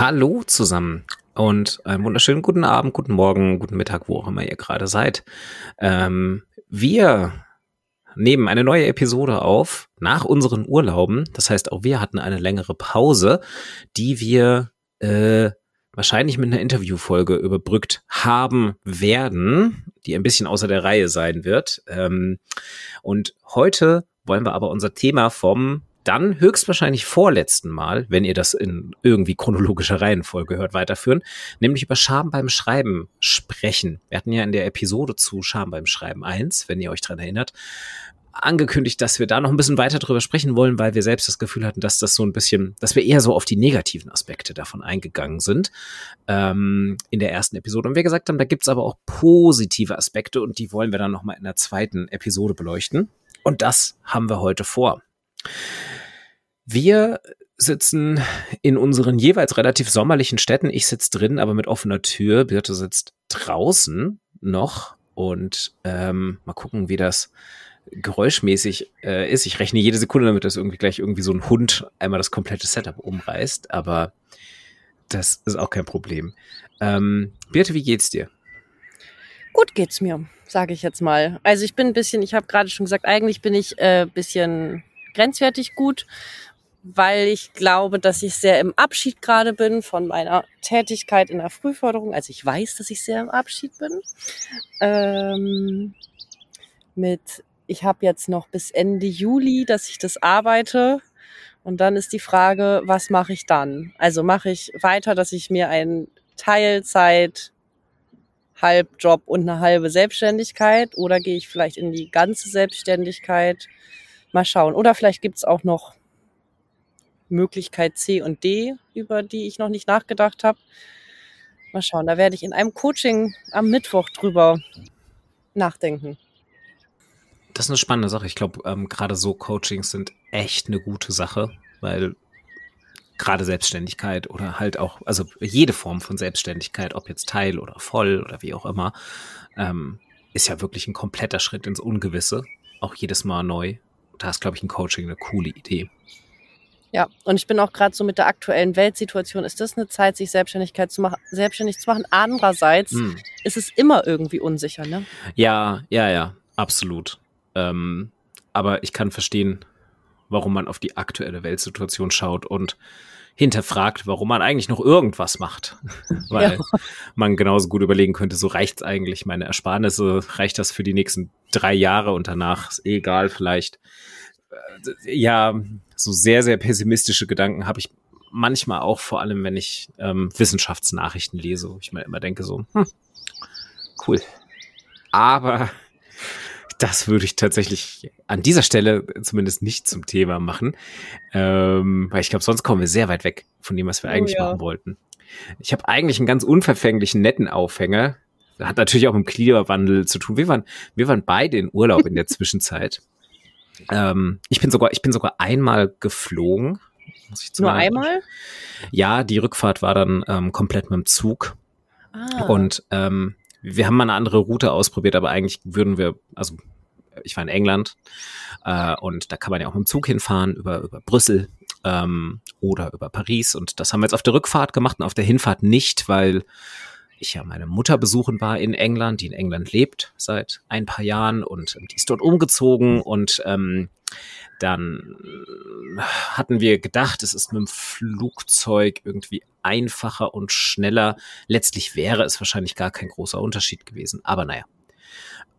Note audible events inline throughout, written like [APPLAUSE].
Hallo zusammen und einen wunderschönen guten Abend, guten Morgen, guten Mittag, wo auch immer ihr gerade seid. Ähm, wir nehmen eine neue Episode auf nach unseren Urlauben. Das heißt, auch wir hatten eine längere Pause, die wir äh, wahrscheinlich mit einer Interviewfolge überbrückt haben werden, die ein bisschen außer der Reihe sein wird. Ähm, und heute wollen wir aber unser Thema vom dann höchstwahrscheinlich vorletzten Mal, wenn ihr das in irgendwie chronologischer Reihenfolge hört, weiterführen, nämlich über Scham beim Schreiben sprechen. Wir hatten ja in der Episode zu Scham beim Schreiben 1, wenn ihr euch dran erinnert, angekündigt, dass wir da noch ein bisschen weiter drüber sprechen wollen, weil wir selbst das Gefühl hatten, dass das so ein bisschen, dass wir eher so auf die negativen Aspekte davon eingegangen sind ähm, in der ersten Episode. Und wir gesagt haben, da gibt's aber auch positive Aspekte und die wollen wir dann nochmal in der zweiten Episode beleuchten. Und das haben wir heute vor. Wir sitzen in unseren jeweils relativ sommerlichen Städten. Ich sitze drin, aber mit offener Tür. Birte sitzt draußen noch und ähm, mal gucken, wie das geräuschmäßig äh, ist. Ich rechne jede Sekunde damit, dass irgendwie gleich irgendwie so ein Hund einmal das komplette Setup umreißt, aber das ist auch kein Problem. Ähm, Birte, wie geht's dir? Gut geht's mir, sage ich jetzt mal. Also ich bin ein bisschen, ich habe gerade schon gesagt, eigentlich bin ich äh, bisschen grenzwertig gut, weil ich glaube, dass ich sehr im Abschied gerade bin von meiner Tätigkeit in der Frühförderung. Also ich weiß, dass ich sehr im Abschied bin. Ähm, mit ich habe jetzt noch bis Ende Juli, dass ich das arbeite. Und dann ist die Frage, was mache ich dann? Also mache ich weiter, dass ich mir einen Teilzeit Halbjob und eine halbe Selbstständigkeit oder gehe ich vielleicht in die ganze Selbstständigkeit? Mal schauen. Oder vielleicht gibt's auch noch Möglichkeit C und D, über die ich noch nicht nachgedacht habe. Mal schauen, da werde ich in einem Coaching am Mittwoch drüber nachdenken das ist eine spannende Sache. Ich glaube, ähm, gerade so Coachings sind echt eine gute Sache, weil gerade Selbstständigkeit oder halt auch, also jede Form von Selbstständigkeit, ob jetzt Teil oder voll oder wie auch immer, ähm, ist ja wirklich ein kompletter Schritt ins Ungewisse. Auch jedes Mal neu. Da ist, glaube ich, ein Coaching eine coole Idee. Ja, und ich bin auch gerade so mit der aktuellen Weltsituation, ist das eine Zeit, sich Selbstständigkeit zu machen, selbstständig zu machen? Andererseits hm. ist es immer irgendwie unsicher, ne? Ja, ja, ja, absolut. Ähm, aber ich kann verstehen, warum man auf die aktuelle Weltsituation schaut und hinterfragt, warum man eigentlich noch irgendwas macht. [LAUGHS] Weil ja. man genauso gut überlegen könnte, so reicht's eigentlich meine Ersparnisse, reicht das für die nächsten drei Jahre und danach ist egal vielleicht. Ja, so sehr, sehr pessimistische Gedanken habe ich manchmal auch, vor allem wenn ich ähm, Wissenschaftsnachrichten lese, wo ich mir immer denke so, hm, cool. Aber das würde ich tatsächlich an dieser Stelle zumindest nicht zum Thema machen, ähm, weil ich glaube, sonst kommen wir sehr weit weg von dem, was wir oh, eigentlich ja. machen wollten. Ich habe eigentlich einen ganz unverfänglichen, netten Aufhänger. Hat natürlich auch mit dem Klimawandel zu tun. Wir waren, wir waren beide in Urlaub in der [LAUGHS] Zwischenzeit. Ähm, ich bin sogar, ich bin sogar einmal geflogen. Muss ich Nur einmal? Ja, die Rückfahrt war dann ähm, komplett mit dem Zug. Ah. Und ähm, wir haben mal eine andere Route ausprobiert, aber eigentlich würden wir, also ich war in England äh, und da kann man ja auch mit dem Zug hinfahren über, über Brüssel ähm, oder über Paris und das haben wir jetzt auf der Rückfahrt gemacht und auf der Hinfahrt nicht, weil ich ja meine Mutter besuchen war in England, die in England lebt seit ein paar Jahren und die ist dort umgezogen und ähm, dann hatten wir gedacht, es ist mit dem Flugzeug irgendwie einfacher und schneller. Letztlich wäre es wahrscheinlich gar kein großer Unterschied gewesen. Aber naja.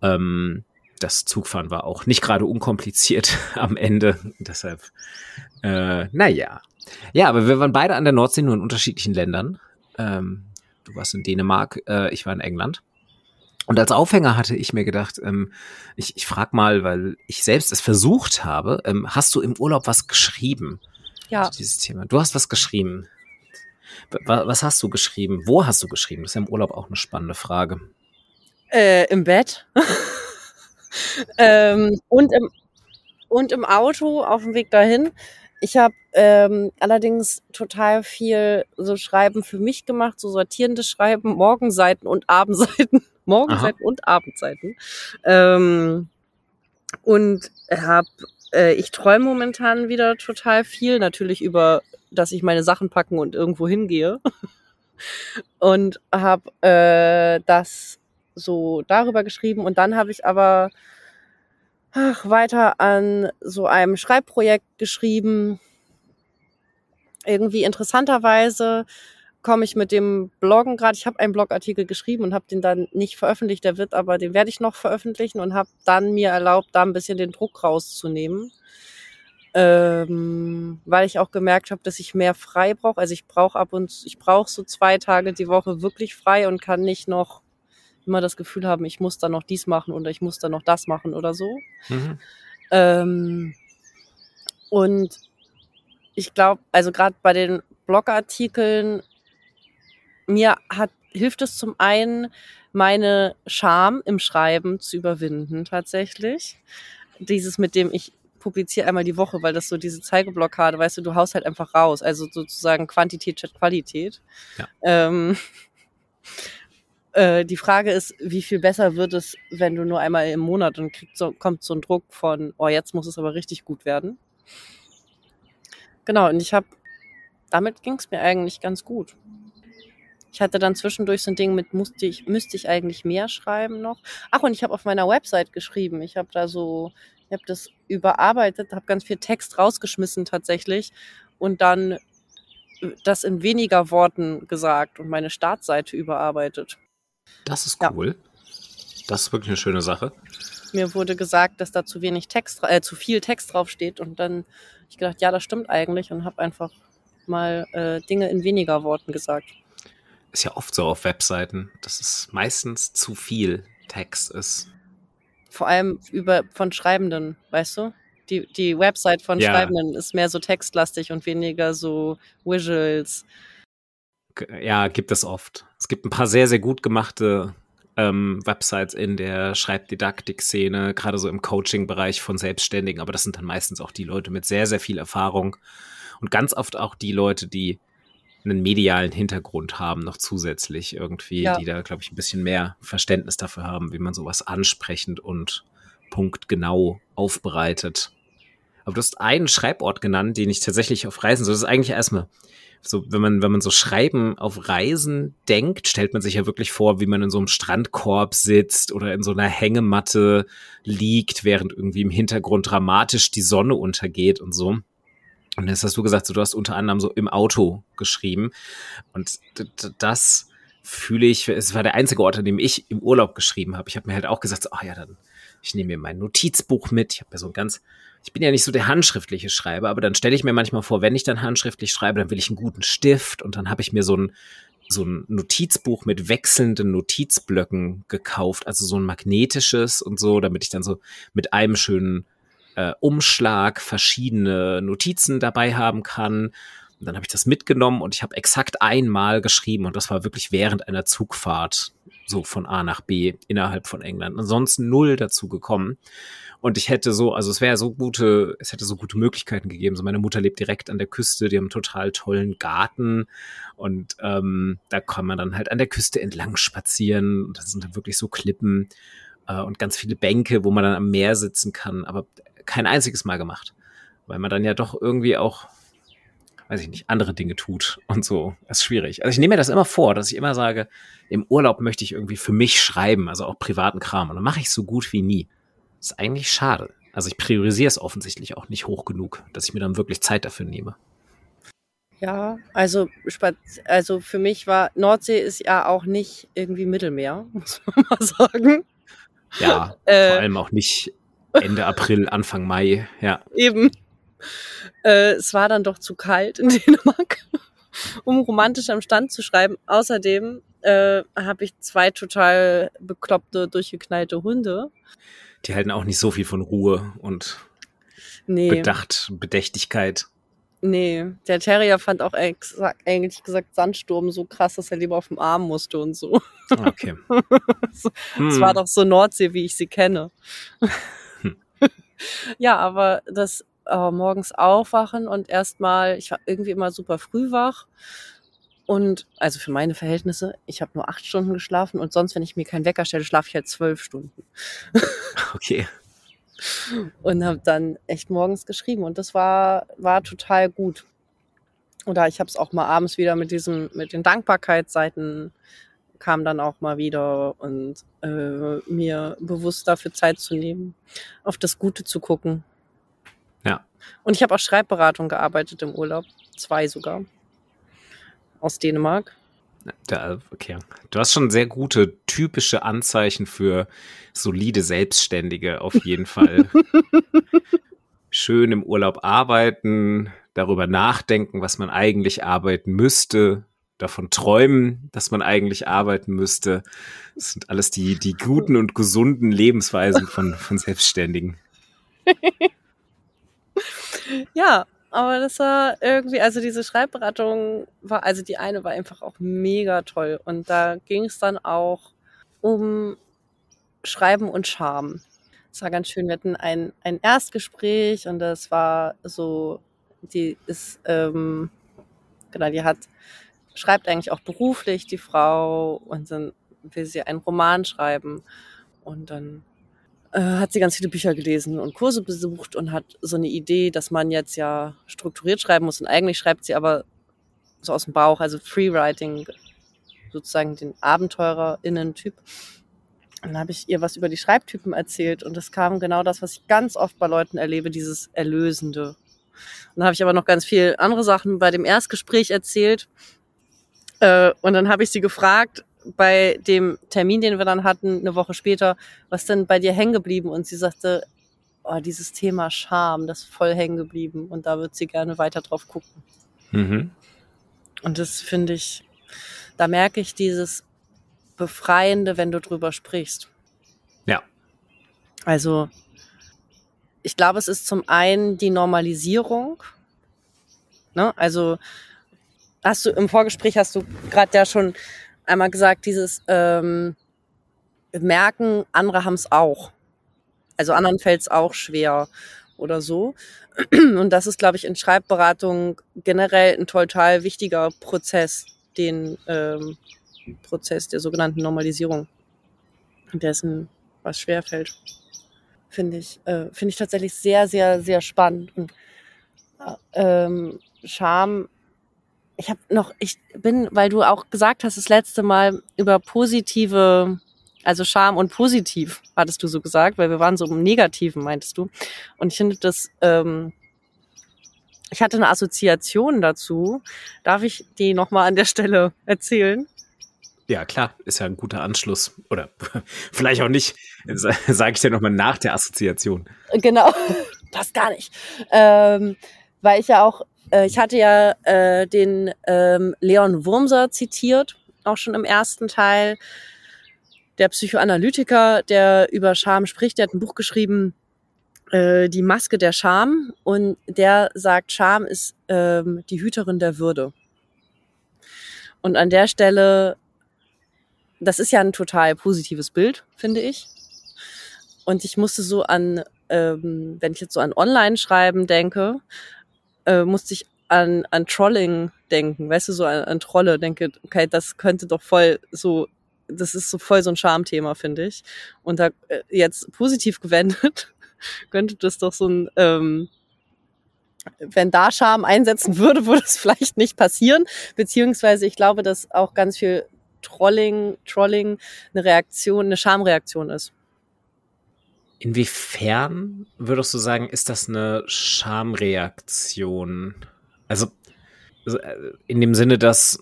Ähm, das Zugfahren war auch nicht gerade unkompliziert [LAUGHS] am Ende. Deshalb, äh, naja. Ja, aber wir waren beide an der Nordsee, nur in unterschiedlichen Ländern. Ähm, du warst in Dänemark, äh, ich war in England. Und als Aufhänger hatte ich mir gedacht, ähm, ich, ich frage mal, weil ich selbst es versucht habe, ähm, hast du im Urlaub was geschrieben? Ja. Dieses Thema. Du hast was geschrieben. Was hast du geschrieben? Wo hast du geschrieben? Das ist ja im Urlaub auch eine spannende Frage. Äh, Im Bett. [LAUGHS] ähm, und, im, und im Auto auf dem Weg dahin. Ich habe ähm, allerdings total viel so Schreiben für mich gemacht, so sortierendes Schreiben, [LAUGHS] Morgenseiten und Abendseiten. [LAUGHS] Morgenseiten Aha. und Abendseiten. Ähm, und hab, äh, ich träume momentan wieder total viel, natürlich über dass ich meine Sachen packen und irgendwo hingehe. [LAUGHS] und habe äh, das so darüber geschrieben. Und dann habe ich aber ach, weiter an so einem Schreibprojekt geschrieben. Irgendwie interessanterweise komme ich mit dem Bloggen gerade. Ich habe einen Blogartikel geschrieben und habe den dann nicht veröffentlicht. Der wird aber, den werde ich noch veröffentlichen und habe dann mir erlaubt, da ein bisschen den Druck rauszunehmen. Ähm, weil ich auch gemerkt habe, dass ich mehr frei brauche. Also ich brauche ab und ich brauche so zwei Tage die Woche wirklich frei und kann nicht noch immer das Gefühl haben, ich muss da noch dies machen oder ich muss da noch das machen oder so. Mhm. Ähm, und ich glaube, also gerade bei den Blogartikeln, mir hat, hilft es zum einen, meine Scham im Schreiben zu überwinden tatsächlich. Dieses mit dem, ich publiziere einmal die Woche, weil das so diese Zeigeblockade, weißt du, du haust halt einfach raus. Also sozusagen Quantität statt Qualität. Ja. Ähm, äh, die Frage ist, wie viel besser wird es, wenn du nur einmal im Monat und kriegt so, kommt so ein Druck von, oh, jetzt muss es aber richtig gut werden. Genau, und ich habe, damit ging es mir eigentlich ganz gut. Ich hatte dann zwischendurch so ein Ding mit, musste ich, müsste ich eigentlich mehr schreiben noch. Ach, und ich habe auf meiner Website geschrieben. Ich habe da so, ich habe das überarbeitet, habe ganz viel Text rausgeschmissen tatsächlich und dann das in weniger Worten gesagt und meine Startseite überarbeitet. Das ist cool. Ja. Das ist wirklich eine schöne Sache. Mir wurde gesagt, dass da zu wenig Text, äh, zu viel Text draufsteht und dann ich gedacht, ja, das stimmt eigentlich und habe einfach mal äh, Dinge in weniger Worten gesagt. Ist ja oft so auf Webseiten, dass es meistens zu viel Text ist. Vor allem über von Schreibenden, weißt du? Die, die Website von ja. Schreibenden ist mehr so textlastig und weniger so Visuals ja, gibt es oft. Es gibt ein paar sehr, sehr gut gemachte ähm, Websites in der Schreibdidaktik-Szene, gerade so im Coaching-Bereich von Selbstständigen, aber das sind dann meistens auch die Leute mit sehr, sehr viel Erfahrung und ganz oft auch die Leute, die einen medialen Hintergrund haben, noch zusätzlich irgendwie, ja. die da, glaube ich, ein bisschen mehr Verständnis dafür haben, wie man sowas ansprechend und punktgenau aufbereitet. Aber du hast einen Schreibort genannt, den ich tatsächlich auf Reisen, so das ist eigentlich erstmal so, wenn man, wenn man so Schreiben auf Reisen denkt, stellt man sich ja wirklich vor, wie man in so einem Strandkorb sitzt oder in so einer Hängematte liegt, während irgendwie im Hintergrund dramatisch die Sonne untergeht und so. Und jetzt hast du gesagt, so, du hast unter anderem so im Auto geschrieben. Und das fühle ich, es war der einzige Ort, an dem ich im Urlaub geschrieben habe. Ich habe mir halt auch gesagt, so, ah ja, dann, ich nehme mir mein Notizbuch mit. Ich habe ja so ein ganz ich bin ja nicht so der handschriftliche Schreiber, aber dann stelle ich mir manchmal vor, wenn ich dann handschriftlich schreibe, dann will ich einen guten Stift und dann habe ich mir so ein so ein Notizbuch mit wechselnden Notizblöcken gekauft, also so ein magnetisches und so, damit ich dann so mit einem schönen äh, Umschlag verschiedene Notizen dabei haben kann. Und dann habe ich das mitgenommen und ich habe exakt einmal geschrieben und das war wirklich während einer Zugfahrt so von A nach B innerhalb von England. Ansonsten null dazu gekommen. Und ich hätte so, also es wäre so gute, es hätte so gute Möglichkeiten gegeben. So meine Mutter lebt direkt an der Küste, die haben einen total tollen Garten und ähm, da kann man dann halt an der Küste entlang spazieren. Und das sind dann wirklich so Klippen äh, und ganz viele Bänke, wo man dann am Meer sitzen kann, aber kein einziges Mal gemacht. Weil man dann ja doch irgendwie auch weiß ich nicht, andere Dinge tut und so. Das ist schwierig. Also ich nehme mir das immer vor, dass ich immer sage, im Urlaub möchte ich irgendwie für mich schreiben, also auch privaten Kram. Und dann mache ich es so gut wie nie. Das ist eigentlich schade. Also ich priorisiere es offensichtlich auch nicht hoch genug, dass ich mir dann wirklich Zeit dafür nehme. Ja, also, also für mich war Nordsee ist ja auch nicht irgendwie Mittelmeer, [LAUGHS] muss man mal sagen. Ja, äh, vor allem auch nicht Ende April, Anfang Mai, ja. Eben. Äh, es war dann doch zu kalt in [LAUGHS] Dänemark, um romantisch am Stand zu schreiben. Außerdem äh, habe ich zwei total bekloppte, durchgeknallte Hunde. Die halten auch nicht so viel von Ruhe und nee. Bedacht, Bedächtigkeit. Nee, der Terrier fand auch eigentlich gesagt Sandsturm so krass, dass er lieber auf dem Arm musste und so. Okay. [LAUGHS] Es hm. war doch so Nordsee, wie ich sie kenne. Hm. [LAUGHS] ja, aber das äh, morgens aufwachen und erstmal, ich war irgendwie immer super früh wach und also für meine Verhältnisse, ich habe nur acht Stunden geschlafen und sonst, wenn ich mir keinen Wecker stelle, schlafe ich halt zwölf Stunden. [LAUGHS] Okay. und habe dann echt morgens geschrieben und das war, war total gut. Oder ich habe es auch mal abends wieder mit diesem, mit den Dankbarkeitsseiten kam dann auch mal wieder und äh, mir bewusst dafür Zeit zu nehmen, auf das Gute zu gucken. Und ich habe auch Schreibberatung gearbeitet im Urlaub, zwei sogar, aus Dänemark. Da, okay. Du hast schon sehr gute typische Anzeichen für solide Selbstständige auf jeden Fall. [LAUGHS] Schön im Urlaub arbeiten, darüber nachdenken, was man eigentlich arbeiten müsste, davon träumen, dass man eigentlich arbeiten müsste. Das sind alles die, die guten und gesunden Lebensweisen von, von Selbstständigen. [LAUGHS] ja, aber das war irgendwie, also diese Schreibberatung war, also die eine war einfach auch mega toll. Und da ging es dann auch um Schreiben und Charme. Es war ganz schön. Wir hatten ein, ein Erstgespräch und das war so, die ist, ähm, genau, die hat schreibt eigentlich auch beruflich, die Frau, und dann will sie einen Roman schreiben. Und dann äh, hat sie ganz viele Bücher gelesen und Kurse besucht und hat so eine Idee, dass man jetzt ja strukturiert schreiben muss. Und eigentlich schreibt sie aber so aus dem Bauch, also Freewriting, sozusagen den AbenteurerInnen-Typ. Dann habe ich ihr was über die Schreibtypen erzählt und es kam genau das, was ich ganz oft bei Leuten erlebe, dieses Erlösende. Dann habe ich aber noch ganz viel andere Sachen bei dem Erstgespräch erzählt äh, und dann habe ich sie gefragt, bei dem Termin, den wir dann hatten, eine Woche später, was denn bei dir hängen geblieben? Und sie sagte, oh, dieses Thema Scham, das ist voll hängen geblieben. Und da wird sie gerne weiter drauf gucken. Mhm. Und das finde ich, da merke ich dieses Befreiende, wenn du drüber sprichst. Ja. Also, ich glaube, es ist zum einen die Normalisierung. Ne? Also, hast du im Vorgespräch hast du gerade ja schon einmal gesagt, dieses ähm, Merken, andere haben es auch. Also anderen fällt es auch schwer oder so. [CLEARS THROAT] Und das ist, glaube ich, in Schreibberatung generell ein total wichtiger Prozess, den ähm, Prozess der sogenannten Normalisierung, dessen was schwer fällt. Finde ich, äh, finde ich tatsächlich sehr, sehr, sehr spannend. Und äh, ähm, Scham ich habe noch, ich bin, weil du auch gesagt hast, das letzte Mal über positive, also Scham und positiv, hattest du so gesagt, weil wir waren so im Negativen, meintest du. Und ich finde das, ähm, ich hatte eine Assoziation dazu. Darf ich die nochmal an der Stelle erzählen? Ja, klar, ist ja ein guter Anschluss. Oder [LAUGHS] vielleicht auch nicht, sage ich dir nochmal nach der Assoziation. Genau, [LAUGHS] das gar nicht. Ähm, weil ich ja auch äh, ich hatte ja äh, den ähm, Leon Wurmser zitiert, auch schon im ersten Teil. Der Psychoanalytiker, der über Scham spricht, der hat ein Buch geschrieben, äh, Die Maske der Scham. Und der sagt, Scham ist ähm, die Hüterin der Würde. Und an der Stelle, das ist ja ein total positives Bild, finde ich. Und ich musste so an, ähm, wenn ich jetzt so an Online-Schreiben denke, äh, musste ich an, an Trolling denken, weißt du, so an, an Trolle, denke, okay, das könnte doch voll so, das ist so voll so ein Charmthema, finde ich. Und da äh, jetzt positiv [LAUGHS] gewendet, könnte das doch so ein, ähm, wenn da Charme einsetzen würde, würde es [LAUGHS] vielleicht nicht passieren. Beziehungsweise ich glaube, dass auch ganz viel Trolling, Trolling eine Reaktion, eine Schamreaktion ist. Inwiefern würdest du sagen, ist das eine Schamreaktion? Also äh, in dem Sinne, dass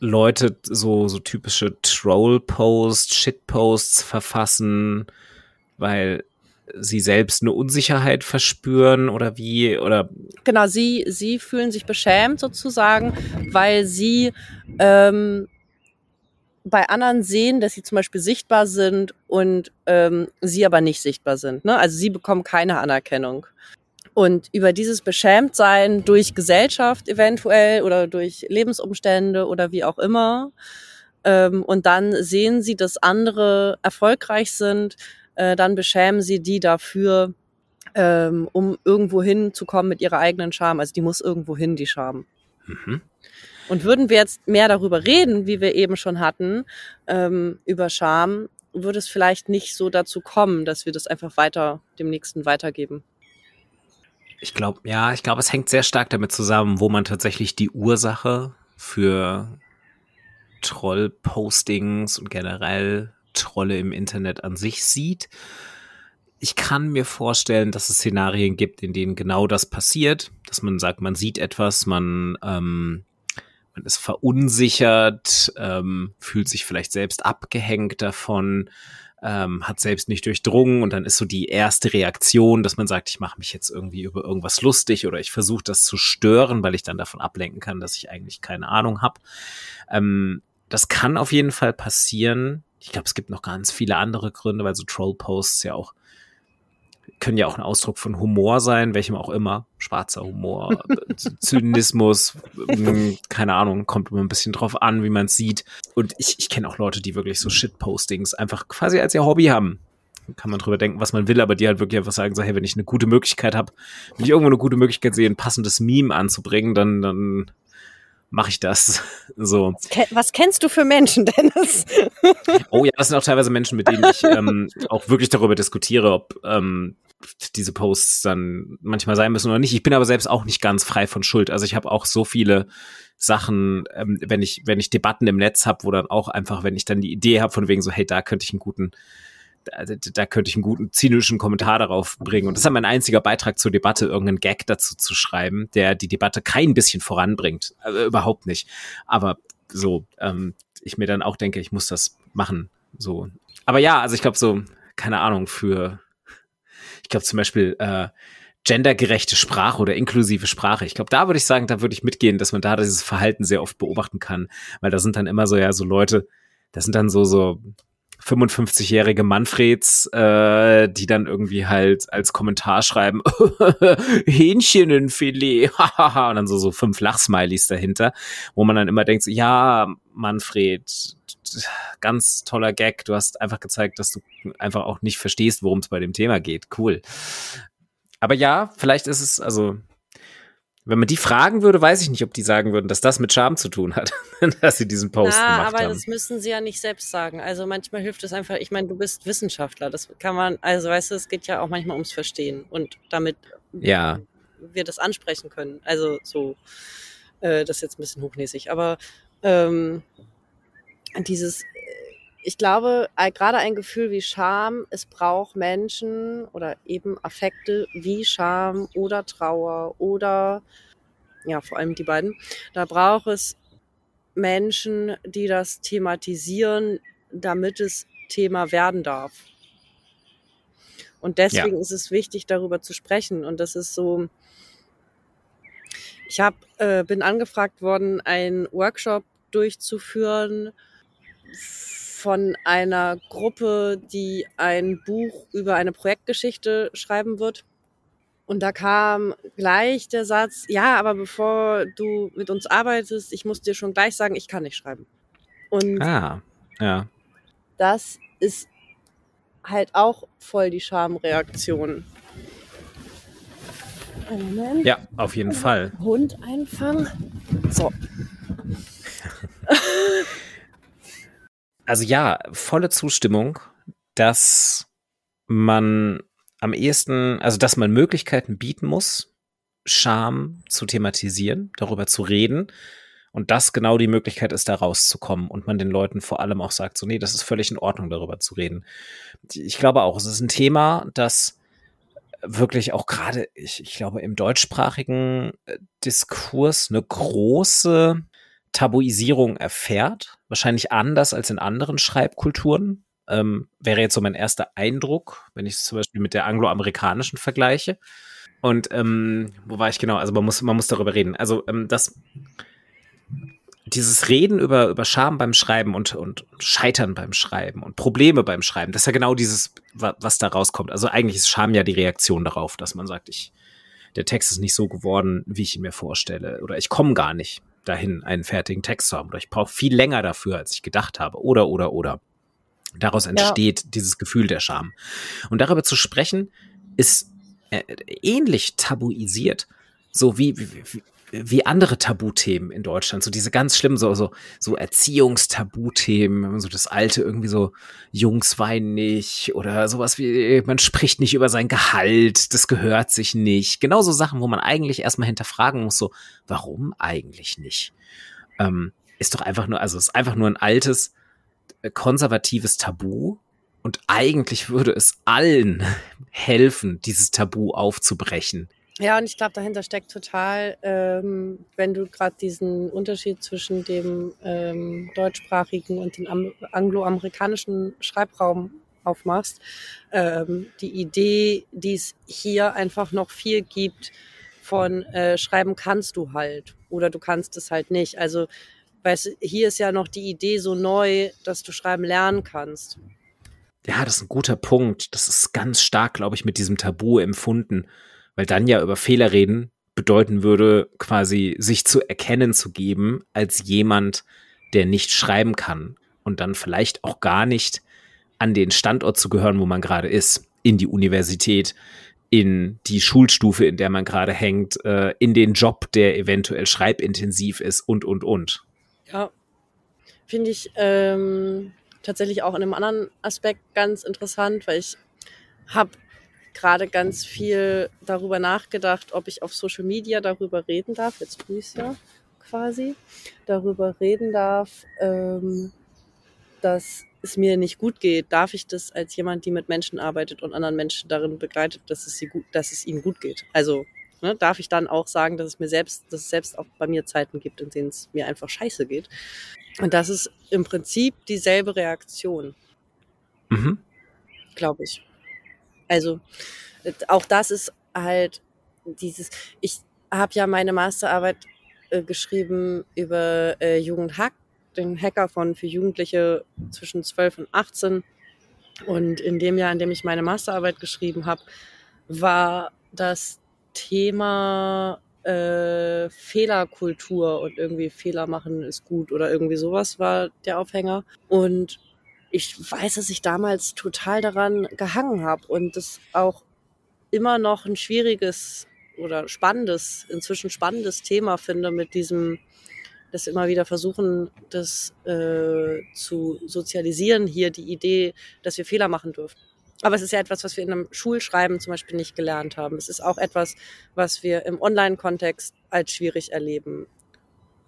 Leute so, so typische Troll-Posts, Shit-Posts verfassen, weil sie selbst eine Unsicherheit verspüren oder wie oder genau sie sie fühlen sich beschämt sozusagen weil sie ähm, bei anderen sehen, dass sie zum Beispiel sichtbar sind und ähm, sie aber nicht sichtbar sind. Ne? Also sie bekommen keine Anerkennung. Und über dieses Beschämtsein durch Gesellschaft eventuell oder durch Lebensumstände oder wie auch immer. Ähm, und dann sehen sie, dass andere erfolgreich sind, äh, dann beschämen sie die dafür, ähm, um irgendwo hinzukommen mit ihrer eigenen Scham. Also die muss irgendwo hin, die Scham. Mhm. Und würden wir jetzt mehr darüber reden, wie wir eben schon hatten, ähm, über Scham, würde es vielleicht nicht so dazu kommen, dass wir das einfach weiter dem Nächsten weitergeben. Ich glaube, ja, ich glaube, es hängt sehr stark damit zusammen, wo man tatsächlich die Ursache für Troll-Postings und generell Trolle im Internet an sich sieht. Ich kann mir vorstellen, dass es Szenarien gibt, in denen genau das passiert, dass man sagt, man sieht etwas, man, ähm, man ist verunsichert, ähm, fühlt sich vielleicht selbst abgehängt davon, ähm, hat selbst nicht durchdrungen und dann ist so die erste Reaktion, dass man sagt, ich mache mich jetzt irgendwie über irgendwas lustig oder ich versuche das zu stören, weil ich dann davon ablenken kann, dass ich eigentlich keine Ahnung habe. Ähm, das kann auf jeden Fall passieren. Ich glaube, es gibt noch ganz viele andere Gründe, weil so Troll-Posts ja auch können ja auch ein Ausdruck von Humor sein, welchem auch immer. Schwarzer Humor, Zynismus, hm, keine Ahnung, kommt immer ein bisschen drauf an, wie man es sieht. Und ich, ich kenne auch Leute, die wirklich so Shitpostings einfach quasi als ihr Hobby haben. Kann man drüber denken, was man will, aber die halt wirklich einfach sagen, so, hey, wenn ich eine gute Möglichkeit habe, wenn ich irgendwo eine gute Möglichkeit sehe, ein passendes Meme anzubringen, dann, dann mache ich das. [LAUGHS] So. Was kennst du für Menschen, [LAUGHS] Dennis? oh ja, das sind auch teilweise Menschen, mit denen ich ähm, auch wirklich darüber diskutiere, ob ähm, diese Posts dann manchmal sein müssen oder nicht. Ich bin aber selbst auch nicht ganz frei von Schuld. Also ich habe auch so viele Sachen, ähm, wenn ich wenn ich Debatten im Netz habe, wo dann auch einfach, wenn ich dann die Idee habe von wegen so, hey, da könnte ich einen guten da, könnte ich einen guten zynischen Kommentar darauf bringen. Und das ist mein einziger Beitrag zur Debatte, irgendeinen Gag dazu zu schreiben, der die Debatte kein bisschen voranbringt. Also überhaupt nicht. Aber so, ähm, ich mir dann auch denke, ich muss das machen. So. Aber ja, also ich glaube so, keine Ahnung, für ich glaube zum Beispiel äh, gendergerechte Sprache oder inklusive Sprache. Ich glaube, da würde ich sagen, da würde ich mitgehen, dass man da dieses Verhalten sehr oft beobachten kann, weil da sind dann immer so ja so Leute, das sind dann so so 55-jährige Manfreds, äh, die dann irgendwie halt als Kommentar schreiben, [LAUGHS] Hähnchenfilet, [LAUGHS] hahaha, und dann so, so fünf Lachsmilies dahinter, wo man dann immer denkt, so, ja, Manfred, ganz toller Gag, du hast einfach gezeigt, dass du einfach auch nicht verstehst, worum es bei dem Thema geht. Cool. Aber ja, vielleicht ist es, also wenn man die fragen würde, weiß ich nicht, ob die sagen würden, dass das mit Scham zu tun hat, [LAUGHS] dass sie diesen Post ja, gemacht aber haben. das müssen sie ja nicht selbst sagen. Also manchmal hilft es einfach, ich meine, du bist Wissenschaftler, das kann man, also weißt du, es geht ja auch manchmal ums Verstehen und damit ja. wir das ansprechen können. Also so, äh, das ist jetzt ein bisschen hochnäsig, aber ähm, dieses ich glaube, gerade ein Gefühl wie Scham, es braucht Menschen oder eben Affekte wie Scham oder Trauer oder ja, vor allem die beiden. Da braucht es Menschen, die das thematisieren, damit es Thema werden darf. Und deswegen ja. ist es wichtig, darüber zu sprechen. Und das ist so, ich hab, äh, bin angefragt worden, einen Workshop durchzuführen von einer Gruppe, die ein Buch über eine Projektgeschichte schreiben wird. Und da kam gleich der Satz, ja, aber bevor du mit uns arbeitest, ich muss dir schon gleich sagen, ich kann nicht schreiben. Und ah, ja. das ist halt auch voll die Schamreaktion. Moment. Ja, auf jeden Fall. Hund einfangen. So. [LAUGHS] also ja, volle Zustimmung, dass man am ehesten, also dass man Möglichkeiten bieten muss, Scham zu thematisieren, darüber zu reden und das genau die Möglichkeit ist, da rauszukommen und man den Leuten vor allem auch sagt, so nee, das ist völlig in Ordnung, darüber zu reden. Ich glaube auch, es ist ein Thema, das wirklich auch gerade, ich, ich glaube, im deutschsprachigen äh, Diskurs eine große Tabuisierung erfährt. Wahrscheinlich anders als in anderen Schreibkulturen. Ähm, wäre jetzt so mein erster Eindruck, wenn ich es zum Beispiel mit der angloamerikanischen vergleiche. Und ähm, wo war ich genau? Also man muss, man muss darüber reden. Also ähm, das dieses Reden über, über Scham beim Schreiben und, und Scheitern beim Schreiben und Probleme beim Schreiben, das ist ja genau dieses, was da rauskommt. Also eigentlich ist Scham ja die Reaktion darauf, dass man sagt, ich, der Text ist nicht so geworden, wie ich ihn mir vorstelle. Oder ich komme gar nicht dahin, einen fertigen Text zu haben. Oder ich brauche viel länger dafür, als ich gedacht habe. Oder, oder, oder. Daraus entsteht ja. dieses Gefühl der Scham. Und darüber zu sprechen, ist äh, ähnlich tabuisiert. So wie, wie, wie andere Tabuthemen in Deutschland, so diese ganz schlimmen, so, so, so Erziehungstabuthemen, so das alte irgendwie so, Jungs weinen nicht oder sowas wie, man spricht nicht über sein Gehalt, das gehört sich nicht. Genauso Sachen, wo man eigentlich erstmal hinterfragen muss, so, warum eigentlich nicht? Ähm, ist doch einfach nur, also ist einfach nur ein altes, äh, konservatives Tabu, und eigentlich würde es allen [LAUGHS] helfen, dieses Tabu aufzubrechen. Ja, und ich glaube, dahinter steckt total, ähm, wenn du gerade diesen Unterschied zwischen dem ähm, deutschsprachigen und dem angloamerikanischen Schreibraum aufmachst, ähm, die Idee, die es hier einfach noch viel gibt, von äh, schreiben kannst du halt oder du kannst es halt nicht. Also weißt, hier ist ja noch die Idee so neu, dass du schreiben lernen kannst. Ja, das ist ein guter Punkt. Das ist ganz stark, glaube ich, mit diesem Tabu empfunden weil dann ja über Fehler reden bedeuten würde, quasi sich zu erkennen zu geben als jemand, der nicht schreiben kann und dann vielleicht auch gar nicht an den Standort zu gehören, wo man gerade ist, in die Universität, in die Schulstufe, in der man gerade hängt, äh, in den Job, der eventuell schreibintensiv ist und, und, und. Ja, finde ich ähm, tatsächlich auch in einem anderen Aspekt ganz interessant, weil ich habe gerade ganz viel darüber nachgedacht, ob ich auf Social Media darüber reden darf. Jetzt tue ich ja quasi. Darüber reden darf, ähm, dass es mir nicht gut geht. Darf ich das als jemand, die mit Menschen arbeitet und anderen Menschen darin begleitet, dass es, sie gut, dass es ihnen gut geht? Also ne, darf ich dann auch sagen, dass es mir selbst, dass es selbst auch bei mir Zeiten gibt, in denen es mir einfach scheiße geht. Und das ist im Prinzip dieselbe Reaktion. Mhm. Glaube ich. Also auch das ist halt dieses, ich habe ja meine Masterarbeit äh, geschrieben über äh, Jugendhack, den Hacker von für Jugendliche zwischen 12 und 18. Und in dem Jahr, in dem ich meine Masterarbeit geschrieben habe, war das Thema äh, Fehlerkultur und irgendwie Fehler machen ist gut oder irgendwie sowas war der Aufhänger. Und ich weiß, dass ich damals total daran gehangen habe und das auch immer noch ein schwieriges oder spannendes, inzwischen spannendes Thema finde mit diesem, das immer wieder versuchen, das äh, zu sozialisieren, hier die Idee, dass wir Fehler machen dürfen. Aber es ist ja etwas, was wir in einem Schulschreiben zum Beispiel nicht gelernt haben. Es ist auch etwas, was wir im Online-Kontext als schwierig erleben.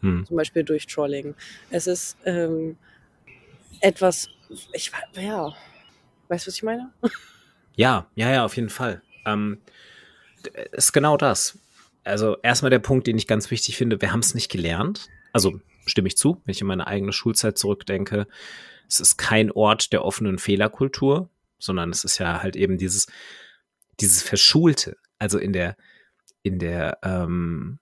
Hm. Zum Beispiel durch Trolling. Es ist ähm, etwas, ich ja, weißt du, was ich meine? [LAUGHS] Ja, ja, ja, auf jeden Fall. Ähm, ist genau das. Also erstmal der Punkt, den ich ganz wichtig finde, wir haben es nicht gelernt. Also stimme ich zu, wenn ich in meine eigene Schulzeit zurückdenke. Es ist kein Ort der offenen Fehlerkultur, sondern es ist ja halt eben dieses, dieses Verschulte. Also in der, in der ähm,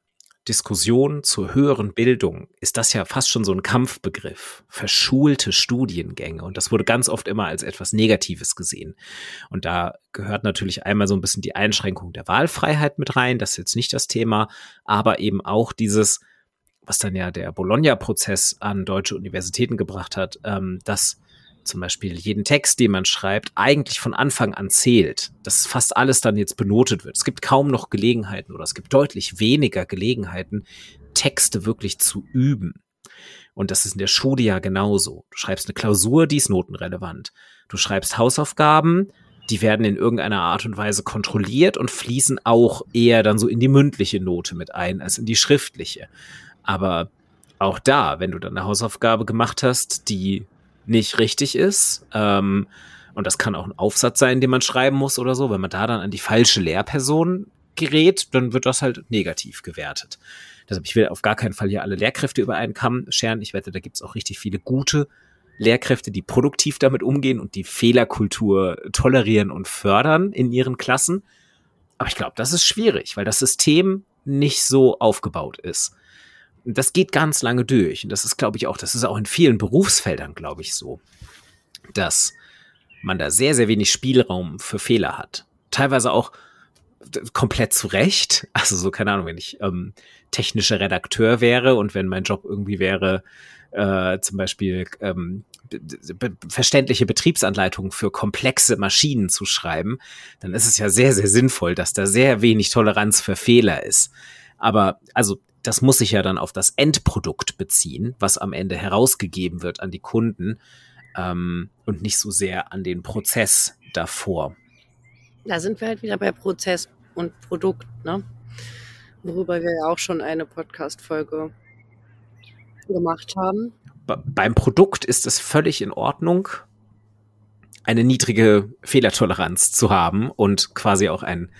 Diskussion zur höheren Bildung ist das ja fast schon so ein Kampfbegriff. Verschulte Studiengänge. Und das wurde ganz oft immer als etwas Negatives gesehen. Und da gehört natürlich einmal so ein bisschen die Einschränkung der Wahlfreiheit mit rein. Das ist jetzt nicht das Thema. Aber eben auch dieses, was dann ja der Bologna-Prozess an deutsche Universitäten gebracht hat, ähm, dass zum Beispiel jeden Text, den man schreibt, eigentlich von Anfang an zählt, dass fast alles dann jetzt benotet wird. Es gibt kaum noch Gelegenheiten oder es gibt deutlich weniger Gelegenheiten, Texte wirklich zu üben. Und das ist in der Schule ja genauso. Du schreibst eine Klausur, die ist notenrelevant. Du schreibst Hausaufgaben, die werden in irgendeiner Art und Weise kontrolliert und fließen auch eher dann so in die mündliche Note mit ein als in die schriftliche. Aber auch da, wenn du dann eine Hausaufgabe gemacht hast, die nicht richtig ist. Ähm, und das kann auch ein Aufsatz sein, den man schreiben muss oder so. Wenn man da dann an die falsche Lehrperson gerät, dann wird das halt negativ gewertet. Deshalb, ich will auf gar keinen Fall hier alle Lehrkräfte über einen Kamm scheren. Ich wette, da gibt's auch richtig viele gute Lehrkräfte, die produktiv damit umgehen und die Fehlerkultur tolerieren und fördern in ihren Klassen. Aber ich glaube, das ist schwierig, weil das System nicht so aufgebaut ist das geht ganz lange durch. Und das ist, glaube ich, auch, das ist auch in vielen Berufsfeldern, glaube ich, so, dass man da sehr, sehr wenig Spielraum für Fehler hat. Teilweise auch komplett zu Recht. [LAUGHS] Also so, keine Ahnung, wenn ich ähm, technischer Redakteur wäre und wenn mein Job irgendwie wäre, äh, zum Beispiel ähm, verständliche Betriebsanleitungen für komplexe Maschinen zu schreiben, dann ist es ja sehr, sehr sinnvoll, dass da sehr wenig Toleranz für Fehler ist. Aber also das muss sich ja dann auf das Endprodukt beziehen, was am Ende herausgegeben wird an die Kunden ähm, und nicht so sehr an den Prozess davor. Da sind wir halt wieder bei Prozess und Produkt, ne? Worüber wir ja auch schon eine Podcast-Folge gemacht haben. Beim Produkt ist es völlig in Ordnung, eine niedrige Fehlertoleranz zu haben und quasi auch ein,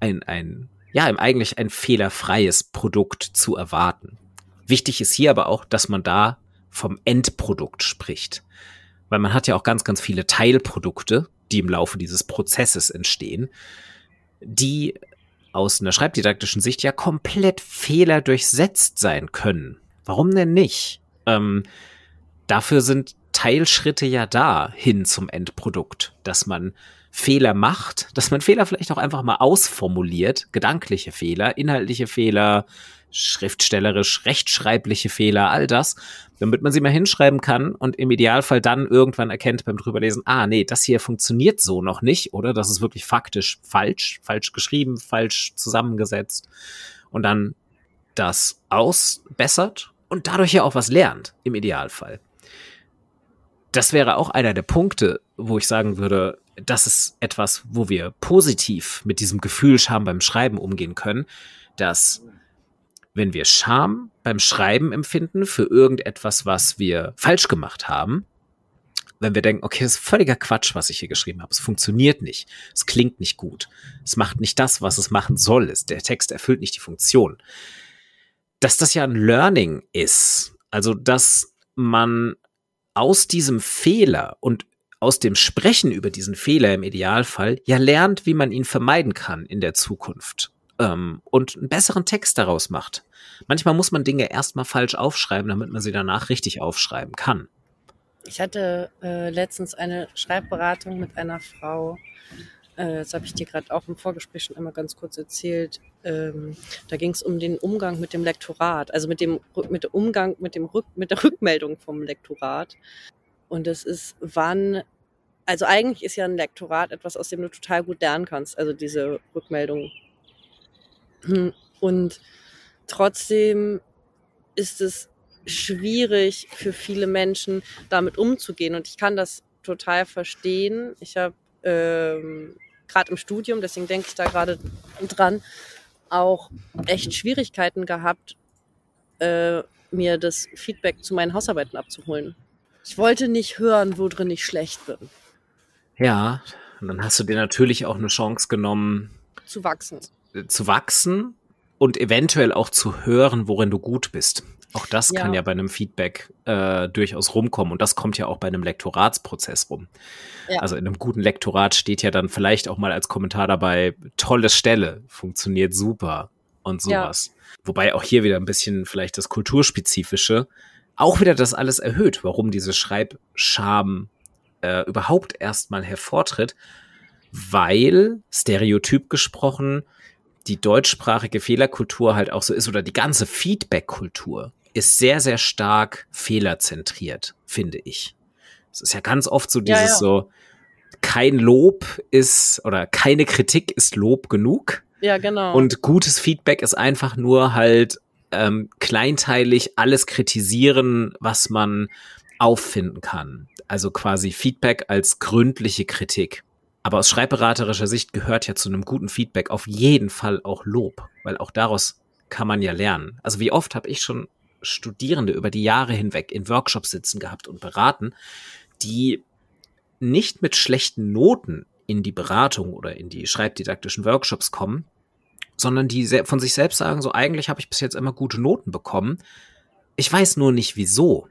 ein, ein, ja, eigentlich ein fehlerfreies Produkt zu erwarten. Wichtig ist hier aber auch, dass man da vom Endprodukt spricht. Weil man hat ja auch ganz, ganz viele Teilprodukte, die im Laufe dieses Prozesses entstehen, die aus einer schreibdidaktischen Sicht ja komplett fehlerdurchsetzt sein können. Warum denn nicht? Ähm, dafür sind Teilschritte ja da hin zum Endprodukt, dass man Fehler macht, dass man Fehler vielleicht auch einfach mal ausformuliert, gedankliche Fehler, inhaltliche Fehler, schriftstellerisch, rechtschreibliche Fehler, all das, damit man sie mal hinschreiben kann und im Idealfall dann irgendwann erkennt beim drüberlesen, ah, nee, das hier funktioniert so noch nicht, oder das ist wirklich faktisch falsch, falsch geschrieben, falsch zusammengesetzt und dann das ausbessert und dadurch ja auch was lernt, im Idealfall. Das wäre auch einer der Punkte, wo ich sagen würde, das ist etwas, wo wir positiv mit diesem Gefühl Scham beim Schreiben umgehen können, dass wenn wir Scham beim Schreiben empfinden für irgendetwas, was wir falsch gemacht haben, wenn wir denken, okay, das ist völliger Quatsch, was ich hier geschrieben habe. Es funktioniert nicht. Es klingt nicht gut. Es macht nicht das, was es machen soll. Der Text erfüllt nicht die Funktion. Dass das ja ein Learning ist. Also, dass man aus diesem Fehler und aus dem Sprechen über diesen Fehler im Idealfall ja lernt, wie man ihn vermeiden kann in der Zukunft ähm, und einen besseren Text daraus macht. Manchmal muss man Dinge erstmal falsch aufschreiben, damit man sie danach richtig aufschreiben kann. Ich hatte äh, letztens eine Schreibberatung mit einer Frau, äh, das habe ich dir gerade auch im Vorgespräch schon einmal ganz kurz erzählt. Ähm, da ging es um den Umgang mit dem Lektorat, also mit dem, mit Umgang mit, dem Rück, mit der Rückmeldung vom Lektorat. Und das ist, wann, also eigentlich ist ja ein Lektorat etwas, aus dem du total gut lernen kannst, also diese Rückmeldung. Hm, und trotzdem ist es schwierig für viele Menschen, damit umzugehen. Und ich kann das total verstehen. Ich habe ähm, gerade im Studium, deswegen denke ich da gerade dran, auch echt Schwierigkeiten gehabt, äh, mir das Feedback zu meinen Hausarbeiten abzuholen. Ich wollte nicht hören, wo drin ich schlecht bin. Ja, und dann hast du dir natürlich auch eine Chance genommen, zu wachsen. Zu wachsen und eventuell auch zu hören, worin du gut bist. Auch das ja. kann ja bei einem Feedback äh, durchaus rumkommen und das kommt ja auch bei einem Lektoratsprozess rum. Ja. Also in einem guten Lektorat steht ja dann vielleicht auch mal als Kommentar dabei, tolle Stelle, funktioniert super und sowas. Ja. Wobei auch hier wieder ein bisschen vielleicht das Kulturspezifische auch wieder das alles erhöht, warum diese Schreibscham äh, überhaupt erstmal hervortritt, weil stereotyp gesprochen die deutschsprachige Fehlerkultur halt auch so ist oder die ganze Feedback-Kultur ist sehr, sehr stark fehlerzentriert, finde ich. Es ist ja ganz oft so dieses ja, ja. so, kein Lob ist oder keine Kritik ist Lob genug. Ja, genau. Und gutes Feedback ist einfach nur halt ähm, kleinteilig alles kritisieren, was man auffinden kann. Also quasi Feedback als gründliche Kritik. Aber aus schreibberaterischer Sicht gehört ja zu einem guten Feedback auf jeden Fall auch Lob, weil auch daraus kann man ja lernen. Also wie oft habe ich schon Studierende über die Jahre hinweg in Workshops sitzen gehabt und beraten, die nicht mit schlechten Noten in die Beratung oder in die schreibdidaktischen Workshops kommen, sondern die von sich selbst sagen, so eigentlich habe ich bis jetzt immer gute Noten bekommen. Ich weiß nur nicht wieso.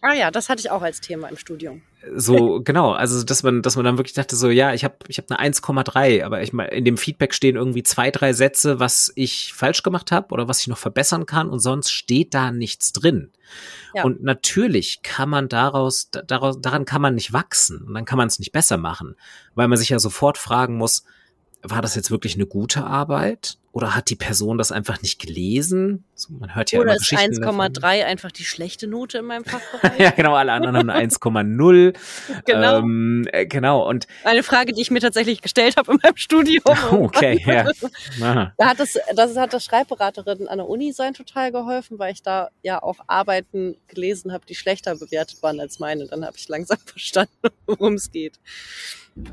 Ah ja, das hatte ich auch als Thema im Studium. So, [LAUGHS] genau, also dass man, dass man dann wirklich dachte, so, ja, ich habe ich hab eine 1,3, aber ich meine, in dem Feedback stehen irgendwie zwei, drei Sätze, was ich falsch gemacht habe oder was ich noch verbessern kann und sonst steht da nichts drin. Ja. Und natürlich kann man daraus, daraus, daran kann man nicht wachsen und dann kann man es nicht besser machen, weil man sich ja sofort fragen muss, war das jetzt wirklich eine gute Arbeit? Oder hat die Person das einfach nicht gelesen? So, man hört ja oder ist 1,3 einfach die schlechte Note in meinem [LAUGHS] Fachbereich? ja, genau, alle anderen haben eine 1,0. genau. Ähm, äh, genau. Und eine Frage, die ich mir tatsächlich gestellt habe in meinem Studium. [LAUGHS] okay, [LAUGHS] ja. Aha. Da hat das, das hat der Schreibberaterin an der Uni sein total geholfen, weil ich da ja auch Arbeiten gelesen habe, die schlechter bewertet waren als meine. Dann habe ich langsam verstanden, worum es geht.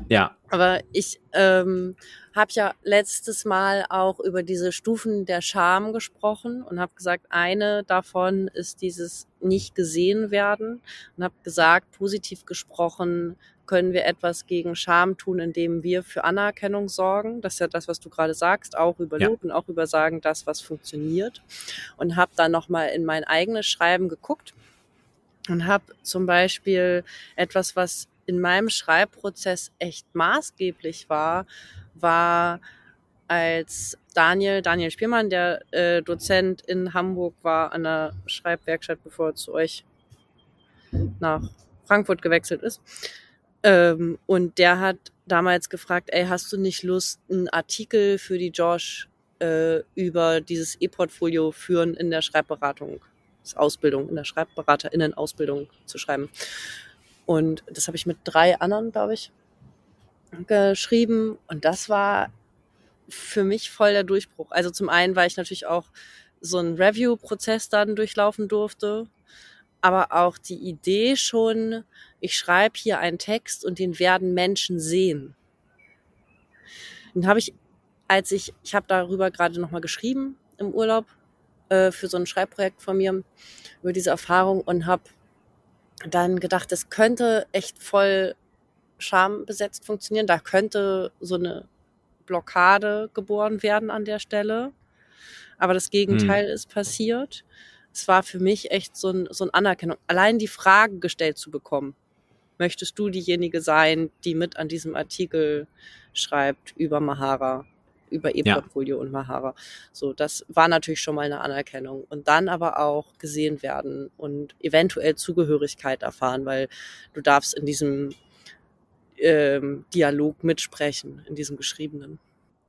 Ja. Aber ich ähm, habe ja letztes Mal auch über diese Stufen der Scham gesprochen und habe gesagt, eine davon ist dieses nicht gesehen werden und habe gesagt, positiv gesprochen können wir etwas gegen Scham tun, indem wir für Anerkennung sorgen. Das ist ja das, was du gerade sagst, auch über Lob ja. und auch über sagen, das, was funktioniert. Und habe dann nochmal in mein eigenes Schreiben geguckt und habe zum Beispiel etwas, was in meinem Schreibprozess echt maßgeblich war, war als Daniel, Daniel Spielmann, der äh, Dozent in Hamburg war an der Schreibwerkstatt, bevor er zu euch nach Frankfurt gewechselt ist. Ähm, und der hat damals gefragt, ey, hast du nicht Lust, einen Artikel für die Josh äh, über dieses E-Portfolio führen in der Schreibberatung, Ausbildung, in der SchreibberaterInnen-Ausbildung zu schreiben? Und das habe ich mit drei anderen, glaube ich, geschrieben. Und das war für mich voll der Durchbruch. Also zum einen, weil ich natürlich auch so einen Review-Prozess dann durchlaufen durfte, aber auch die Idee schon, ich schreibe hier einen Text und den werden Menschen sehen. Den habe ich, als ich, ich habe darüber gerade nochmal geschrieben im Urlaub äh, für so ein Schreibprojekt von mir über diese Erfahrung und habe dann gedacht, es könnte echt voll schambesetzt funktionieren. Da könnte so eine Blockade geboren werden an der Stelle. Aber das Gegenteil hm. ist passiert. Es war für mich echt so ein, so ein Anerkennung. Allein die Frage gestellt zu bekommen. Möchtest du diejenige sein, die mit an diesem Artikel schreibt über Mahara? über E-Portfolio ja. und Mahara. So, das war natürlich schon mal eine Anerkennung. Und dann aber auch gesehen werden und eventuell Zugehörigkeit erfahren, weil du darfst in diesem ähm, Dialog mitsprechen, in diesem geschriebenen.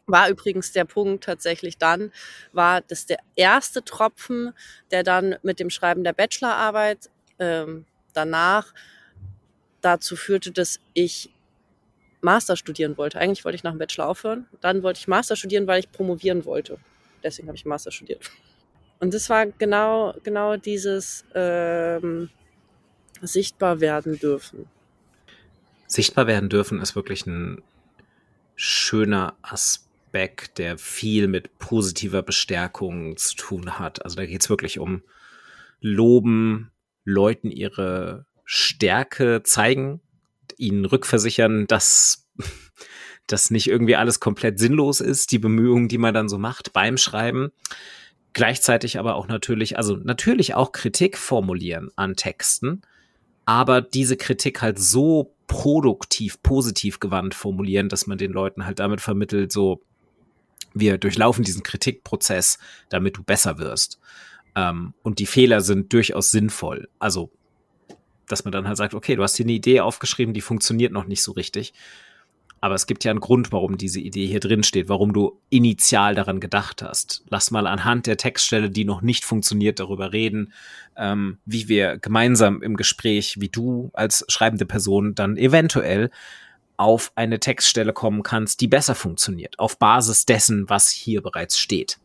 War übrigens der Punkt tatsächlich dann, war das der erste Tropfen, der dann mit dem Schreiben der Bachelorarbeit ähm, danach dazu führte, dass ich Master studieren wollte. Eigentlich wollte ich nach dem Bachelor aufhören. Dann wollte ich Master studieren, weil ich promovieren wollte. Deswegen habe ich Master studiert. Und das war genau, genau dieses ähm, sichtbar werden dürfen. Sichtbar werden dürfen ist wirklich ein schöner Aspekt, der viel mit positiver Bestärkung zu tun hat. Also da geht es wirklich um Loben, Leuten ihre Stärke zeigen ihnen rückversichern, dass [LAUGHS] das nicht irgendwie alles komplett sinnlos ist, die Bemühungen, die man dann so macht beim Schreiben. Gleichzeitig aber auch natürlich, also natürlich auch Kritik formulieren an Texten, aber diese Kritik halt so produktiv, positiv gewandt formulieren, dass man den Leuten halt damit vermittelt, so, wir durchlaufen diesen Kritikprozess, damit du besser wirst. Ähm, und die Fehler sind durchaus sinnvoll. Also dass man dann halt sagt, okay, du hast hier eine Idee aufgeschrieben, die funktioniert noch nicht so richtig. Aber es gibt ja einen Grund, warum diese Idee hier drin steht, warum du initial daran gedacht hast. Lass mal anhand der Textstelle, die noch nicht funktioniert, darüber reden, ähm, wie wir gemeinsam im Gespräch, wie du als schreibende Person dann eventuell auf eine Textstelle kommen kannst, die besser funktioniert, auf Basis dessen, was hier bereits steht.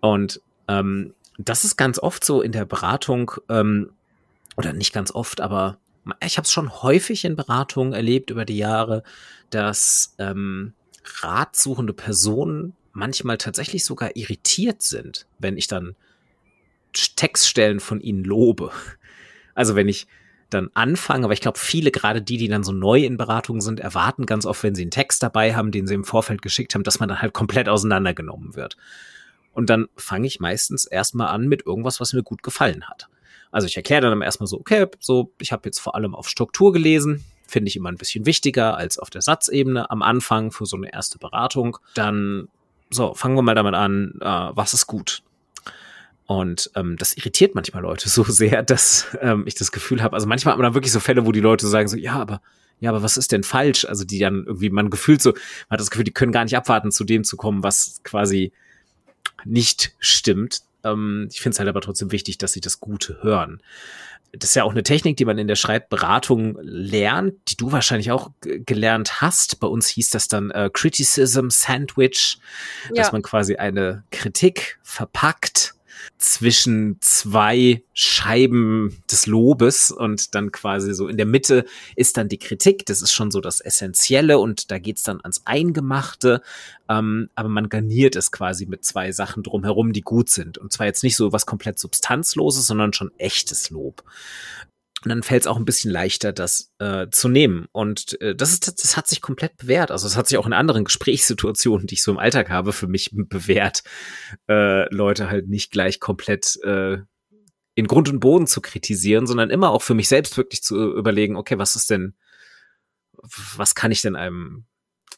Und ähm, das ist ganz oft so in der Beratung, ähm, oder nicht ganz oft, aber ich habe es schon häufig in Beratungen erlebt über die Jahre, dass ähm, ratsuchende Personen manchmal tatsächlich sogar irritiert sind, wenn ich dann Textstellen von ihnen lobe. Also wenn ich dann anfange, aber ich glaube, viele, gerade die, die dann so neu in Beratungen sind, erwarten ganz oft, wenn sie einen Text dabei haben, den sie im Vorfeld geschickt haben, dass man dann halt komplett auseinandergenommen wird. Und dann fange ich meistens erstmal an mit irgendwas, was mir gut gefallen hat. Also ich erkläre dann erstmal so, okay, so, ich habe jetzt vor allem auf Struktur gelesen, finde ich immer ein bisschen wichtiger als auf der Satzebene am Anfang für so eine erste Beratung. Dann, so, fangen wir mal damit an, äh, was ist gut? Und ähm, das irritiert manchmal Leute [LAUGHS] so sehr, dass ähm, ich das Gefühl habe, also manchmal hat man da wirklich so Fälle, wo die Leute sagen so, ja, aber ja, aber was ist denn falsch? Also die dann irgendwie, man gefühlt so, man hat das Gefühl, die können gar nicht abwarten, zu dem zu kommen, was quasi nicht stimmt. Ähm, ich finde es halt aber trotzdem wichtig, dass sie das Gute hören. Das ist ja auch eine Technik, die man in der Schreibberatung lernt, die du wahrscheinlich auch gelernt hast. Bei uns hieß das dann äh, Criticism Sandwich, ja. dass man quasi eine Kritik verpackt zwischen zwei Scheiben des Lobes und dann quasi so in der Mitte ist dann die Kritik. Das ist schon so das Essentielle und da geht's dann ans Eingemachte. Ähm, aber man garniert es quasi mit zwei Sachen drumherum, die gut sind. Und zwar jetzt nicht so was komplett Substanzloses, sondern schon echtes Lob. Und dann fällt es auch ein bisschen leichter, das äh, zu nehmen. Und äh, das, ist, das hat sich komplett bewährt. Also es hat sich auch in anderen Gesprächssituationen, die ich so im Alltag habe, für mich bewährt, äh, Leute halt nicht gleich komplett äh, in Grund und Boden zu kritisieren, sondern immer auch für mich selbst wirklich zu überlegen, okay, was ist denn, was kann ich denn einem,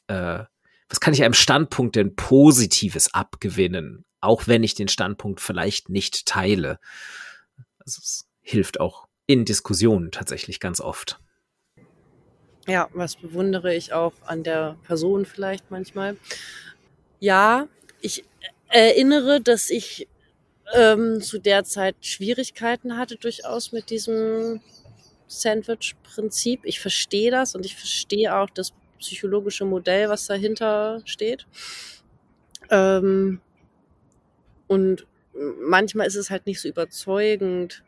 äh, was kann ich einem Standpunkt denn Positives abgewinnen, auch wenn ich den Standpunkt vielleicht nicht teile. Also es hilft auch in Diskussionen tatsächlich ganz oft. Ja, was bewundere ich auch an der Person vielleicht manchmal. Ja, ich erinnere, dass ich ähm, zu der Zeit Schwierigkeiten hatte durchaus mit diesem Sandwich-Prinzip. Ich verstehe das und ich verstehe auch das psychologische Modell, was dahinter steht. Ähm, und manchmal ist es halt nicht so überzeugend,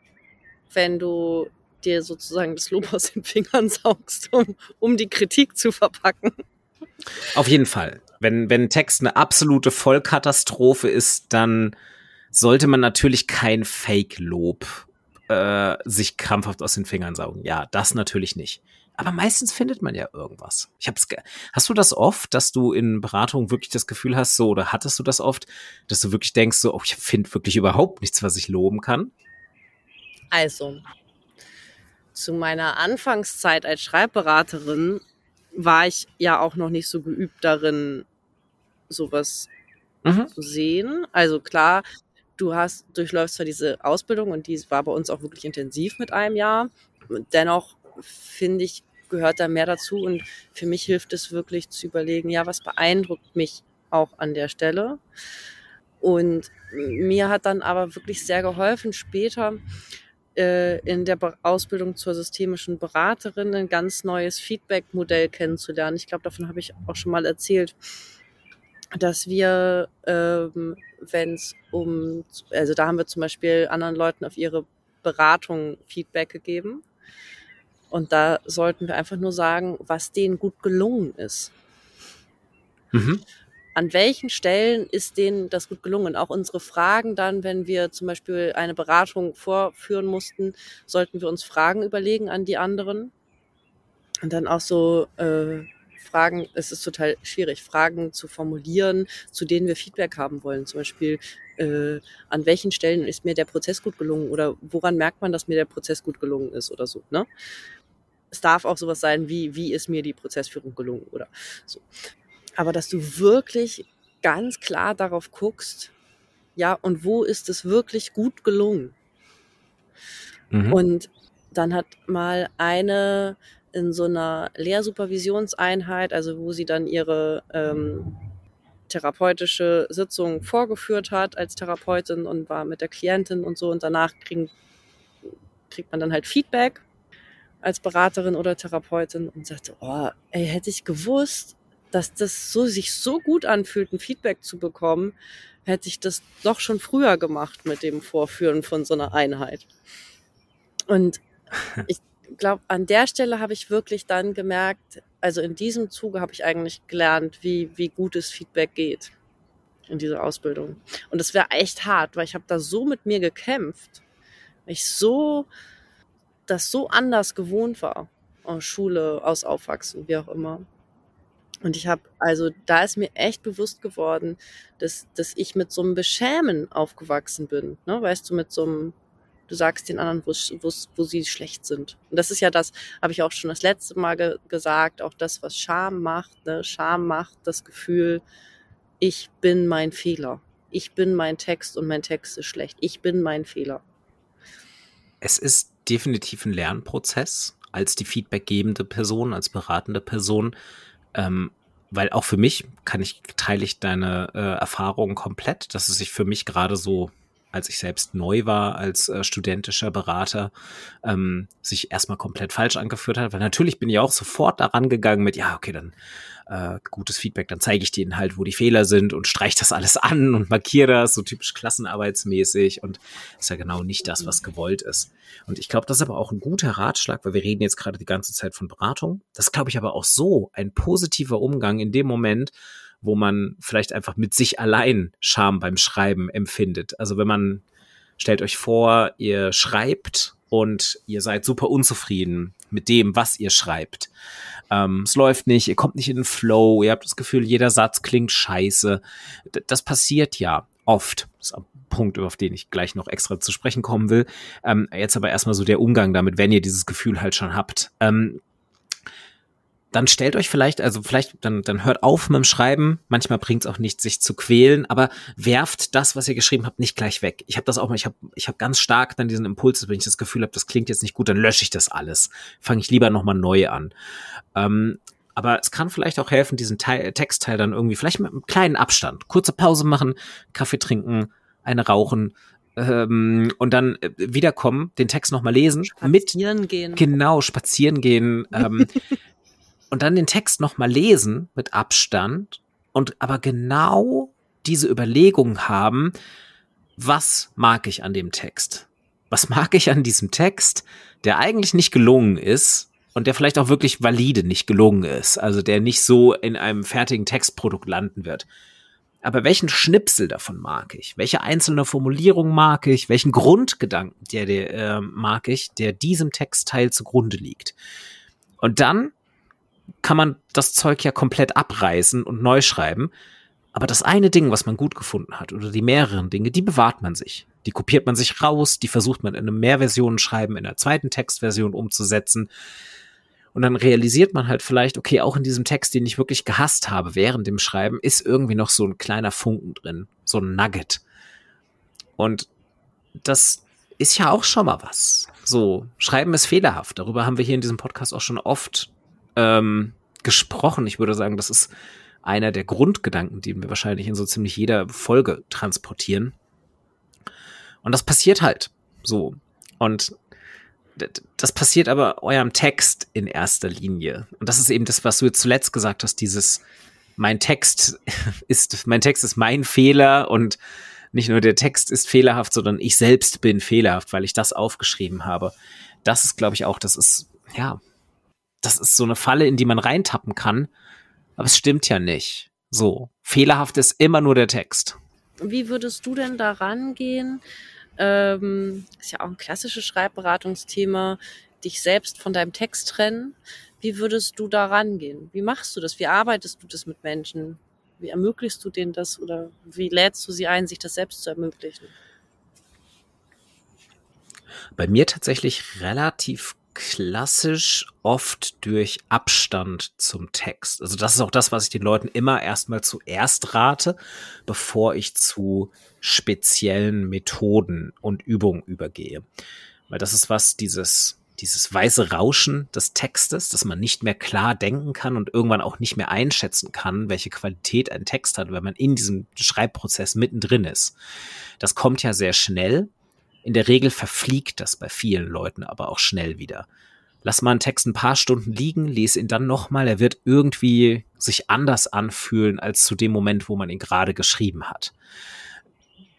wenn du dir sozusagen das Lob aus den Fingern [LAUGHS] saugst, um, um die Kritik zu verpacken. Auf jeden Fall. Wenn, wenn Text eine absolute Vollkatastrophe ist, dann sollte man natürlich kein Fake-Lob äh, sich krampfhaft aus den Fingern saugen. Ja, das natürlich nicht. Aber meistens findet man ja irgendwas. Ich hab's hast du das oft, dass du in Beratung wirklich das Gefühl hast, so, oder hattest du das oft, dass du wirklich denkst, so, oh, ich finde wirklich überhaupt nichts, was ich loben kann? Also, zu meiner Anfangszeit als Schreibberaterin war ich ja auch noch nicht so geübt darin, sowas mhm. zu sehen. Also klar, du hast, durchläufst zwar diese Ausbildung und die war bei uns auch wirklich intensiv mit einem Jahr. Dennoch finde ich, gehört da mehr dazu und für mich hilft es wirklich zu überlegen, ja, was beeindruckt mich auch an der Stelle. Und mir hat dann aber wirklich sehr geholfen, später äh, in der Ausbildung zur systemischen Beraterin ein ganz neues Feedback-Modell kennenzulernen. Ich glaube, davon habe ich auch schon mal erzählt, dass wir, ähm, wenn es um, also da haben wir zum Beispiel anderen Leuten auf ihre Beratung Feedback gegeben. Und da sollten wir einfach nur sagen, was denen gut gelungen ist. Mhm an welchen Stellen ist denen das gut gelungen? Auch unsere Fragen dann, wenn wir zum Beispiel eine Beratung vorführen mussten, sollten wir uns Fragen überlegen an die anderen. Und dann auch so äh, Fragen, es ist total schwierig, Fragen zu formulieren, zu denen wir Feedback haben wollen. Zum Beispiel, äh, an welchen Stellen ist mir der Prozess gut gelungen oder woran merkt man, dass mir der Prozess gut gelungen ist oder so. Ne? Es darf auch sowas sein wie, wie ist mir die Prozessführung gelungen oder so aber dass du wirklich ganz klar darauf guckst, ja, und wo ist es wirklich gut gelungen? Mhm. Und dann hat mal eine in so einer Lehrsupervisionseinheit, also wo sie dann ihre ähm, therapeutische Sitzung vorgeführt hat als Therapeutin und war mit der Klientin und so und danach kriegen, kriegt man dann halt Feedback als Beraterin oder Therapeutin und sagte, oh, ey, hätte ich gewusst, dass das so sich so gut anfühlt, ein Feedback zu bekommen, hätte ich das doch schon früher gemacht mit dem Vorführen von so einer Einheit. Und [LAUGHS] ich glaube, an der Stelle habe ich wirklich dann gemerkt, also in diesem Zuge habe ich eigentlich gelernt, wie, wie gutes Feedback geht in dieser Ausbildung. Und es wäre echt hart, weil ich habe da so mit mir gekämpft, weil ich so, das so anders gewohnt war. Aus Schule, aus Aufwachsen, wie auch immer. Und ich habe, also da ist mir echt bewusst geworden, dass, dass ich mit so einem Beschämen aufgewachsen bin. Ne? Weißt du, mit so einem, du sagst den anderen, wo, wo, wo sie schlecht sind. Und das ist ja das, habe ich auch schon das letzte Mal ge gesagt, auch das, was Scham macht. Ne? Scham macht das Gefühl, ich bin mein Fehler. Ich bin mein Text und mein Text ist schlecht. Ich bin mein Fehler. Es ist definitiv ein Lernprozess. als die feedbackgebende Person, als beratende Person. Ähm, weil auch für mich kann ich, teile ich deine äh, Erfahrungen komplett, dass es sich für mich gerade so als ich selbst neu war als äh, studentischer Berater, ähm, sich erstmal komplett falsch angeführt hat. Weil natürlich bin ich auch sofort daran gegangen mit, ja, okay, dann äh, gutes Feedback, dann zeige ich denen halt, wo die Fehler sind und streich das alles an und markiere das, so typisch klassenarbeitsmäßig. Und ist ja genau nicht das, was gewollt ist. Und ich glaube, das ist aber auch ein guter Ratschlag, weil wir reden jetzt gerade die ganze Zeit von Beratung. Das glaube ich aber auch so ein positiver Umgang in dem Moment, wo man vielleicht einfach mit sich allein Scham beim Schreiben empfindet. Also wenn man, stellt euch vor, ihr schreibt und ihr seid super unzufrieden mit dem, was ihr schreibt. Ähm, es läuft nicht, ihr kommt nicht in den Flow, ihr habt das Gefühl, jeder Satz klingt scheiße. D das passiert ja oft. Das ist ein Punkt, auf den ich gleich noch extra zu sprechen kommen will. Ähm, jetzt aber erstmal so der Umgang damit, wenn ihr dieses Gefühl halt schon habt. Ähm, dann stellt euch vielleicht, also vielleicht, dann, dann hört auf mit dem Schreiben. Manchmal bringt es auch nicht, sich zu quälen, aber werft das, was ihr geschrieben habt, nicht gleich weg. Ich habe das auch mal, ich habe ich hab ganz stark dann diesen Impuls, wenn ich das Gefühl habe, das klingt jetzt nicht gut, dann lösche ich das alles. Fange ich lieber nochmal neu an. Ähm, aber es kann vielleicht auch helfen, diesen Teil, Textteil dann irgendwie, vielleicht mit einem kleinen Abstand, kurze Pause machen, Kaffee trinken, eine rauchen, ähm, und dann äh, wiederkommen, den Text nochmal lesen. Spazieren mit, gehen. Genau, spazieren gehen. Ähm, [LAUGHS] und dann den Text nochmal lesen mit Abstand und aber genau diese Überlegung haben, was mag ich an dem Text? Was mag ich an diesem Text, der eigentlich nicht gelungen ist und der vielleicht auch wirklich valide nicht gelungen ist, also der nicht so in einem fertigen Textprodukt landen wird. Aber welchen Schnipsel davon mag ich? Welche einzelne Formulierung mag ich? Welchen Grundgedanken der, der äh, mag ich, der diesem Textteil zugrunde liegt? Und dann kann man das Zeug ja komplett abreißen und neu schreiben. Aber das eine Ding, was man gut gefunden hat, oder die mehreren Dinge, die bewahrt man sich. Die kopiert man sich raus, die versucht man in einem Mehrversionen schreiben, in einer zweiten Textversion umzusetzen. Und dann realisiert man halt vielleicht, okay, auch in diesem Text, den ich wirklich gehasst habe während dem Schreiben, ist irgendwie noch so ein kleiner Funken drin, so ein Nugget. Und das ist ja auch schon mal was. So, Schreiben ist fehlerhaft. Darüber haben wir hier in diesem Podcast auch schon oft ähm, gesprochen. Ich würde sagen, das ist einer der Grundgedanken, die wir wahrscheinlich in so ziemlich jeder Folge transportieren. Und das passiert halt so. Und das passiert aber eurem Text in erster Linie. Und das ist eben das, was du jetzt zuletzt gesagt hast, dieses mein Text [LAUGHS] ist, mein Text ist mein Fehler und nicht nur der Text ist fehlerhaft, sondern ich selbst bin fehlerhaft, weil ich das aufgeschrieben habe. Das ist, glaube ich, auch, das ist, ja, das ist so eine Falle, in die man reintappen kann. Aber es stimmt ja nicht. So, fehlerhaft ist immer nur der Text. Wie würdest du denn da rangehen? Ähm, ist ja auch ein klassisches Schreibberatungsthema, dich selbst von deinem Text trennen. Wie würdest du da rangehen? Wie machst du das? Wie arbeitest du das mit Menschen? Wie ermöglichst du denen das oder wie lädst du sie ein, sich das selbst zu ermöglichen? Bei mir tatsächlich relativ klassisch oft durch Abstand zum Text. Also das ist auch das, was ich den Leuten immer erstmal zuerst rate, bevor ich zu speziellen Methoden und Übungen übergehe. Weil das ist was, dieses, dieses weiße Rauschen des Textes, dass man nicht mehr klar denken kann und irgendwann auch nicht mehr einschätzen kann, welche Qualität ein Text hat, wenn man in diesem Schreibprozess mittendrin ist. Das kommt ja sehr schnell in der Regel verfliegt das bei vielen Leuten aber auch schnell wieder. Lass mal einen Text ein paar Stunden liegen, lese ihn dann nochmal, er wird irgendwie sich anders anfühlen als zu dem Moment, wo man ihn gerade geschrieben hat.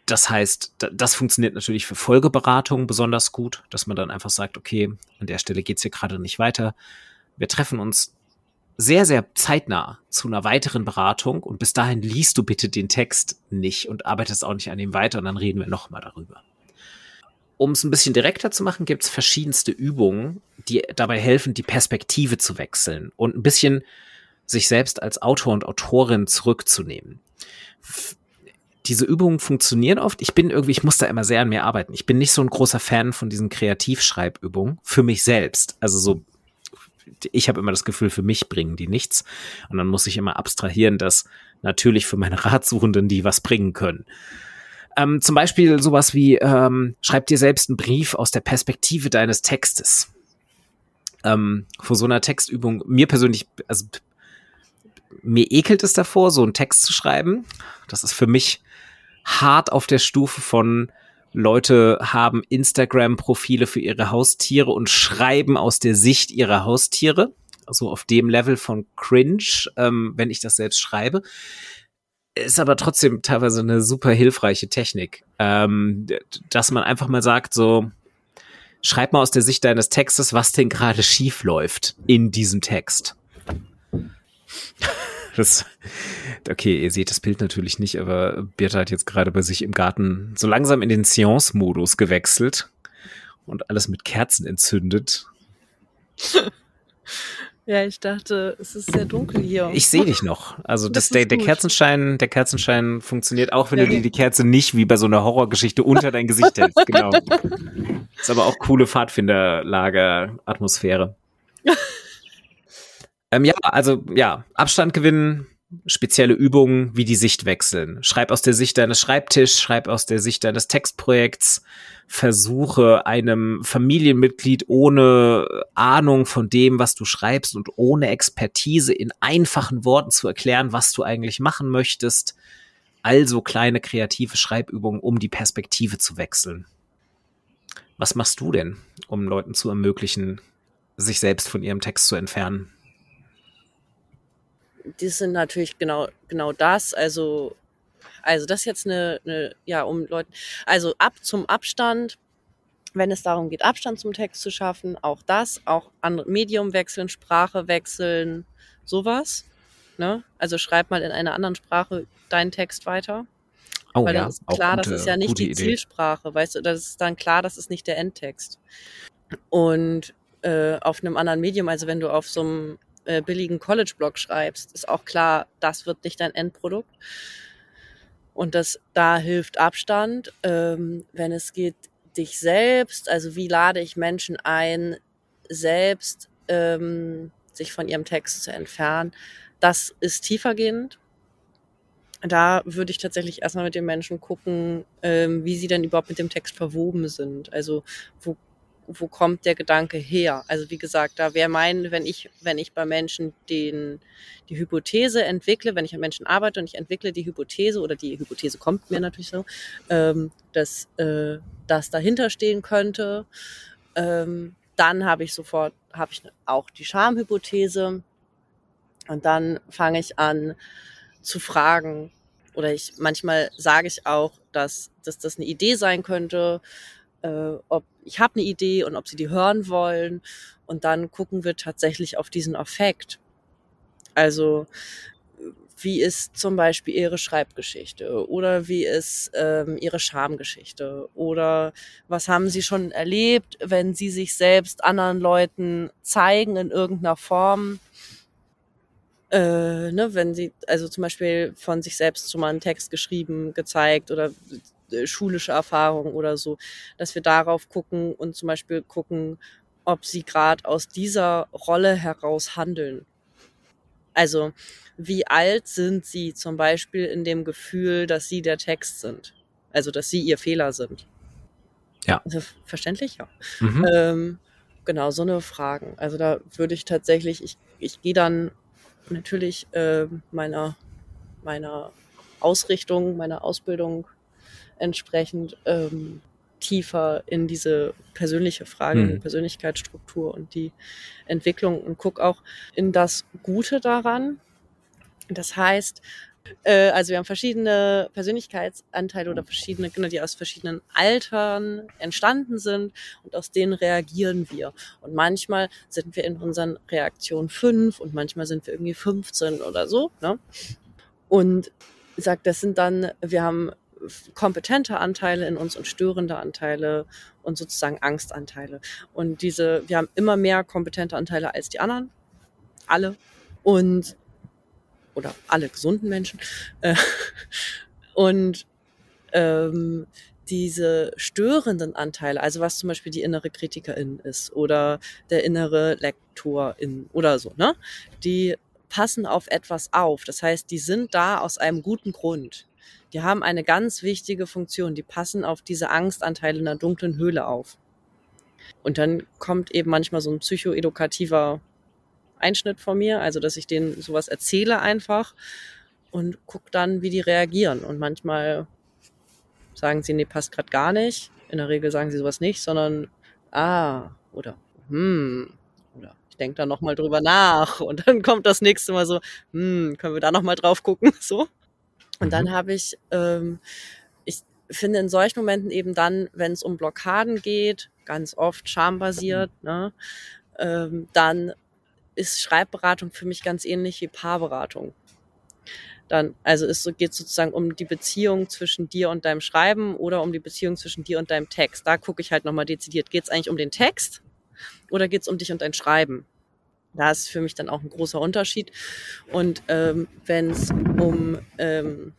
Das heißt, das funktioniert natürlich für Folgeberatungen besonders gut, dass man dann einfach sagt, okay, an der Stelle geht's hier gerade nicht weiter. Wir treffen uns sehr, sehr zeitnah zu einer weiteren Beratung und bis dahin liest du bitte den Text nicht und arbeitest auch nicht an ihm weiter und dann reden wir nochmal darüber. Um es ein bisschen direkter zu machen, gibt es verschiedenste Übungen, die dabei helfen, die Perspektive zu wechseln und ein bisschen sich selbst als Autor und Autorin zurückzunehmen. Diese Übungen funktionieren oft. Ich bin irgendwie, ich muss da immer sehr an mir arbeiten. Ich bin nicht so ein großer Fan von diesen Kreativschreibübungen für mich selbst. Also so, ich habe immer das Gefühl, für mich bringen die nichts. Und dann muss ich immer abstrahieren, dass natürlich für meine Ratsuchenden die was bringen können. Ähm, zum Beispiel sowas wie, ähm, schreib dir selbst einen Brief aus der Perspektive deines Textes. ähm, vor so einer Textübung, mir persönlich, also mir ekelt es davor, so einen Text zu schreiben. Das ist für mich hart auf der Stufe von Leute haben Instagram-Profile für ihre Haustiere und schreiben aus der Sicht ihrer Haustiere. So auf dem Level von Cringe, ähm, wenn ich das selbst schreibe. Ist aber trotzdem teilweise eine super hilfreiche Technik, ähm, dass man einfach mal sagt, so, schreib mal aus der Sicht deines Textes, was denn gerade schief läuft in diesem Text. [LAUGHS] Das, okay, ihr seht das Bild natürlich nicht, aber Birte hat jetzt gerade bei sich im Garten so langsam in den Seance-Modus gewechselt und alles mit Kerzen entzündet. [LAUGHS] Ja, ich dachte, es ist sehr dunkel hier. Ich sehe dich noch. Also das, das der, der Kerzenschein, der Kerzenschein funktioniert auch, wenn ja, du dir die Kerze nicht wie bei so einer Horrorgeschichte unter dein Gesicht hältst. Genau. ist aber auch coole Pfadfinderlager-Atmosphäre. [LAUGHS] Ähm, ja, also ja, Abstand gewinnen, spezielle Übungen wie die Sicht wechseln. Schreib aus der Sicht deines Schreibtischs, schreib aus der Sicht deines Textprojekts, versuche einem Familienmitglied ohne Ahnung von dem, was du schreibst und ohne Expertise in einfachen Worten zu erklären, was du eigentlich machen möchtest. Also kleine kreative Schreibübungen, um die Perspektive zu wechseln. Was machst du denn, um Leuten zu ermöglichen, sich selbst von ihrem Text zu entfernen? Die sind natürlich genau, genau das. Also, also das ist jetzt eine, eine, ja, um Leuten, also ab zum Abstand, wenn es darum geht, Abstand zum Text zu schaffen, auch das, auch andere Medium wechseln, Sprache wechseln, sowas. Ne? Also schreib mal in einer anderen Sprache deinen Text weiter. Oh, Weil ja, dann ist klar, gute, das ist ja nicht die Idee. Zielsprache, weißt du, das ist dann klar, das ist nicht der Endtext. Und äh, auf einem anderen Medium, also wenn du auf so einem äh, billigen College-Blog schreibst, ist auch klar, das wird nicht dein Endprodukt. Und das, da hilft Abstand. Ähm, wenn es geht, dich selbst, also wie lade ich Menschen ein, selbst ähm, sich von ihrem Text zu entfernen, das ist tiefergehend. Da würde ich tatsächlich erstmal mit den Menschen gucken, ähm, wie sie denn überhaupt mit dem Text verwoben sind. Also wo wo kommt der Gedanke her? Also wie gesagt, da wäre mein, wenn ich, wenn ich bei Menschen den, die Hypothese entwickle, wenn ich an Menschen arbeite und ich entwickle die Hypothese oder die Hypothese kommt mir natürlich so, ähm, dass äh, das dahinter stehen könnte, ähm, dann habe ich sofort, habe ich auch die Schamhypothese und dann fange ich an zu fragen oder ich manchmal sage ich auch, dass, dass das eine Idee sein könnte, äh, ob ich habe eine Idee und ob sie die hören wollen. Und dann gucken wir tatsächlich auf diesen Effekt. Also wie ist zum Beispiel ihre Schreibgeschichte oder wie ist ähm, ihre Schamgeschichte oder was haben sie schon erlebt, wenn sie sich selbst anderen Leuten zeigen in irgendeiner Form. Äh, ne, wenn sie also zum Beispiel von sich selbst schon mal einen Text geschrieben, gezeigt oder schulische Erfahrung oder so, dass wir darauf gucken und zum Beispiel gucken, ob sie gerade aus dieser Rolle heraus handeln. Also wie alt sind sie zum Beispiel in dem Gefühl, dass sie der Text sind, also dass sie ihr Fehler sind. Ja. Also, verständlich, ja. Mhm. Ähm, genau, so eine Fragen. Also da würde ich tatsächlich, ich, ich gehe dann natürlich äh, meiner, meiner Ausrichtung, meiner Ausbildung entsprechend ähm, tiefer in diese persönliche Frage, hm. Persönlichkeitsstruktur und die Entwicklung und guck auch in das Gute daran. Das heißt, äh, also wir haben verschiedene Persönlichkeitsanteile oder verschiedene Kinder, die aus verschiedenen Altern entstanden sind und aus denen reagieren wir. Und manchmal sind wir in unseren Reaktionen fünf und manchmal sind wir irgendwie 15 oder so. Ne? Und sagt, das sind dann, wir haben kompetente Anteile in uns und störende Anteile und sozusagen Angstanteile. Und diese, wir haben immer mehr kompetente Anteile als die anderen. Alle. Und, oder alle gesunden Menschen. Äh, [LAUGHS] und ähm, diese störenden Anteile, also was zum Beispiel die innere Kritikerin ist oder der innere Lektorin oder so, ne? Die passen auf etwas auf. Das heißt, die sind da aus einem guten Grund die haben eine ganz wichtige Funktion. Die passen auf diese Angstanteile in der dunklen Höhle auf. Und dann kommt eben manchmal so ein psychoedukativer Einschnitt von mir, also dass ich denen sowas erzähle einfach und guck dann, wie die reagieren. Und manchmal sagen sie, nee, passt gerade gar nicht. In der Regel sagen sie sowas nicht, sondern ah oder hm oder ich denke da noch mal drüber nach und dann kommt das nächste Mal so, hm, können wir da noch mal drauf gucken, [LAUGHS] so. Und mhm. dann habe ich, ähm, ich finde in solchen Momenten eben dann, wenn es um Blockaden geht, ganz oft schambasiert, ne, ähm, dann ist Schreibberatung für mich ganz ähnlich wie Paarberatung. Dann, also es geht sozusagen um die Beziehung zwischen dir und deinem Schreiben oder um die Beziehung zwischen dir und deinem Text. Da gucke ich halt nochmal dezidiert. Geht es eigentlich um den Text oder geht es um dich und dein Schreiben? Da ist für mich dann auch ein großer Unterschied. Und ähm, wenn es um ähm,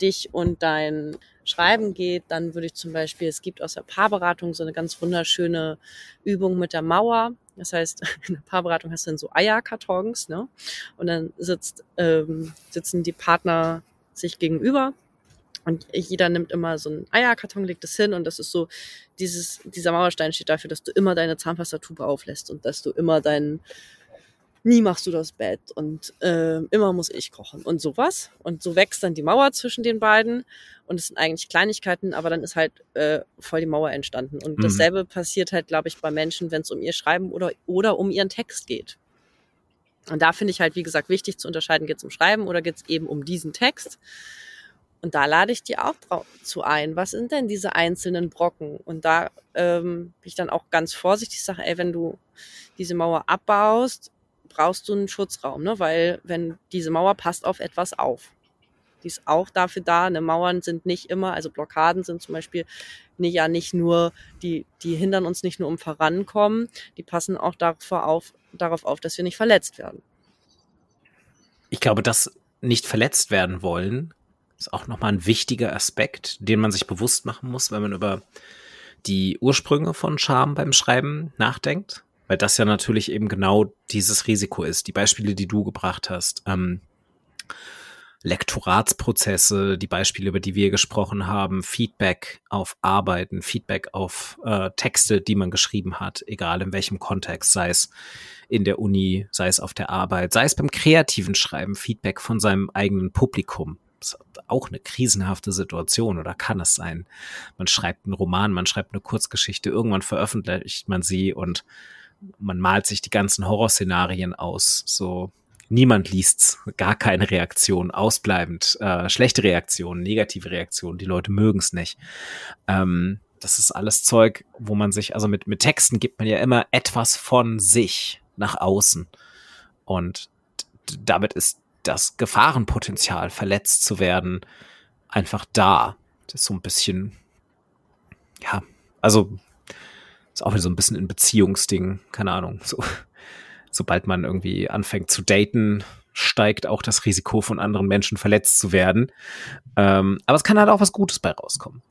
dich und dein Schreiben geht, dann würde ich zum Beispiel, es gibt aus der Paarberatung so eine ganz wunderschöne Übung mit der Mauer. Das heißt, [LAUGHS] in der Paarberatung hast du dann so Eierkartons, ne? Und dann sitzt, ähm, sitzen die Partner sich gegenüber und jeder nimmt immer so einen Eierkarton, legt es hin und das ist so, dieses, dieser Mauerstein steht dafür, dass du immer deine Zahnpastatube auflässt und dass du immer deinen nie machst du das Bett und äh, immer muss ich kochen und sowas. Und so wächst dann die Mauer zwischen den beiden und es sind eigentlich Kleinigkeiten, aber dann ist halt äh, voll die Mauer entstanden. Und mhm. dasselbe passiert halt, glaube ich, bei Menschen, wenn es um ihr Schreiben oder, oder um ihren Text geht. Und da finde ich halt, wie gesagt, wichtig zu unterscheiden, geht es um Schreiben oder geht es eben um diesen Text. Und da lade ich die auch zu ein. Was sind denn diese einzelnen Brocken? Und da ähm, bin ich dann auch ganz vorsichtig, sage, ey, wenn du diese Mauer abbaust, brauchst du einen Schutzraum, ne? weil wenn diese Mauer passt auf etwas auf. Die ist auch dafür da. Ne? Mauern sind nicht immer, also Blockaden sind zum Beispiel nee, ja nicht nur, die, die hindern uns nicht nur um Vorankommen, die passen auch davor auf, darauf auf, dass wir nicht verletzt werden. Ich glaube, das nicht verletzt werden wollen, ist auch nochmal ein wichtiger Aspekt, den man sich bewusst machen muss, wenn man über die Ursprünge von Scham beim Schreiben nachdenkt weil das ja natürlich eben genau dieses Risiko ist. Die Beispiele, die du gebracht hast, ähm, Lektoratsprozesse, die Beispiele, über die wir gesprochen haben, Feedback auf Arbeiten, Feedback auf äh, Texte, die man geschrieben hat, egal in welchem Kontext, sei es in der Uni, sei es auf der Arbeit, sei es beim kreativen Schreiben, Feedback von seinem eigenen Publikum. Ist auch eine krisenhafte Situation oder kann es sein. Man schreibt einen Roman, man schreibt eine Kurzgeschichte, irgendwann veröffentlicht man sie und man malt sich die ganzen Horrorszenarien aus. So niemand liest's, gar keine Reaktion, ausbleibend, äh, schlechte Reaktionen, negative Reaktionen, die Leute mögen's nicht. Ähm, das ist alles Zeug, wo man sich, also mit, mit Texten gibt man ja immer etwas von sich nach außen. Und damit ist das Gefahrenpotenzial, verletzt zu werden, einfach da. Das ist so ein bisschen, ja, also ist auch wieder so ein bisschen ein Beziehungsding, keine Ahnung. So, sobald man irgendwie anfängt zu daten, steigt auch das Risiko von anderen Menschen verletzt zu werden. Ähm, aber es kann halt auch was Gutes bei rauskommen.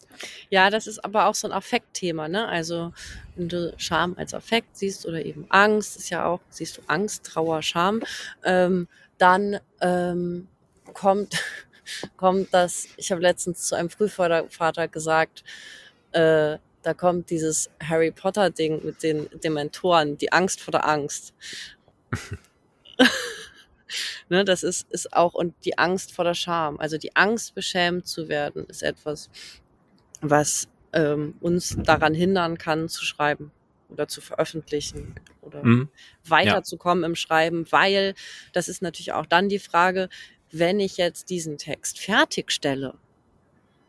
Ja, das ist aber auch so ein Affektthema, ne? Also, wenn du Scham als Affekt siehst oder eben Angst, ist ja auch, siehst du Angst, Trauer, Scham, ähm, dann ähm, kommt, [LAUGHS] kommt das, ich habe letztens zu einem Frühvater gesagt, äh, da kommt dieses Harry Potter Ding mit den Dementoren, die Angst vor der Angst. [LAUGHS] ne, das ist, ist auch, und die Angst vor der Scham. Also die Angst, beschämt zu werden, ist etwas, was ähm, uns daran hindern kann, zu schreiben oder zu veröffentlichen oder mhm. weiterzukommen ja. im Schreiben, weil das ist natürlich auch dann die Frage, wenn ich jetzt diesen Text fertigstelle,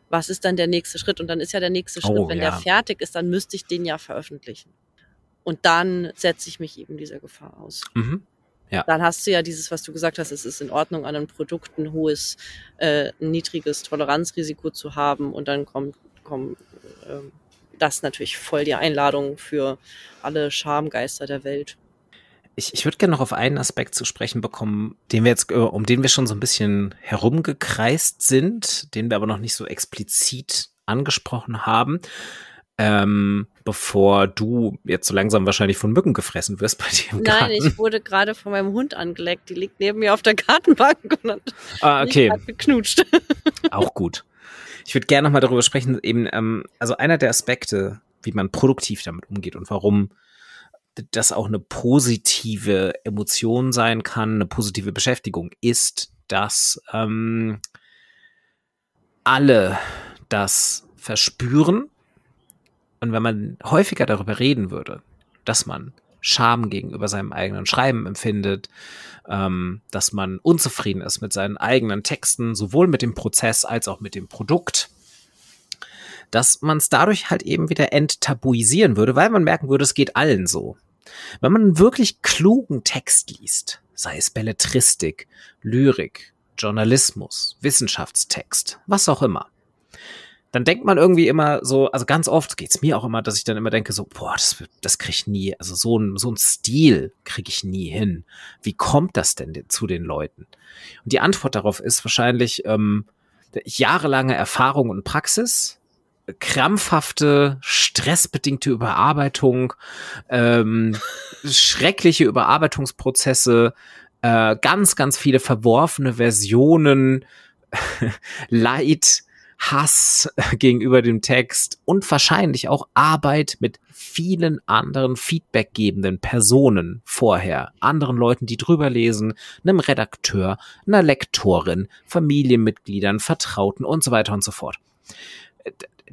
was ist dann der nächste Schritt? Und dann ist ja der nächste Schritt, oh, wenn ja. der fertig ist, dann müsste ich den ja veröffentlichen. Und dann setze ich mich eben dieser Gefahr aus. Mhm. Ja. Dann hast du ja dieses, was du gesagt hast, es ist in Ordnung, an einem Produkt ein hohes, äh, niedriges Toleranzrisiko zu haben. Und dann kommt, kommt äh, das natürlich voll die Einladung für alle Schamgeister der Welt. Ich, ich würde gerne noch auf einen Aspekt zu sprechen bekommen, den wir jetzt, äh, um den wir schon so ein bisschen herumgekreist sind, den wir aber noch nicht so explizit angesprochen haben. Ähm, bevor du jetzt so langsam wahrscheinlich von Mücken gefressen wirst bei dir im Garten. Nein, ich wurde gerade von meinem Hund angeleckt. Die liegt neben mir auf der Gartenbank und hat ah, okay. geknutscht. Auch gut. Ich würde gerne noch mal darüber sprechen, eben, ähm, also einer der Aspekte, wie man produktiv damit umgeht und warum das auch eine positive Emotion sein kann, eine positive Beschäftigung, ist, dass ähm, alle das verspüren. Und wenn man häufiger darüber reden würde, dass man Scham gegenüber seinem eigenen Schreiben empfindet, ähm, dass man unzufrieden ist mit seinen eigenen Texten, sowohl mit dem Prozess als auch mit dem Produkt, dass man es dadurch halt eben wieder enttabuisieren würde, weil man merken würde, es geht allen so. Wenn man einen wirklich klugen Text liest, sei es Belletristik, Lyrik, Journalismus, Wissenschaftstext, was auch immer, dann denkt man irgendwie immer so, also ganz oft geht's mir auch immer, dass ich dann immer denke so, boah, das, das krieg ich nie, also so ein, so ein Stil krieg ich nie hin. Wie kommt das denn zu den Leuten? Und die Antwort darauf ist wahrscheinlich ähm, jahrelange Erfahrung und Praxis, krampfhafte, stressbedingte Überarbeitung, ähm, [LAUGHS] schreckliche Überarbeitungsprozesse, äh, ganz, ganz viele verworfene Versionen, [LAUGHS] Leid, Hass [LAUGHS] gegenüber dem Text und wahrscheinlich auch Arbeit mit vielen anderen feedbackgebenden Personen vorher, anderen Leuten, die drüber lesen, einem Redakteur, einer Lektorin, Familienmitgliedern, Vertrauten und so weiter und so fort.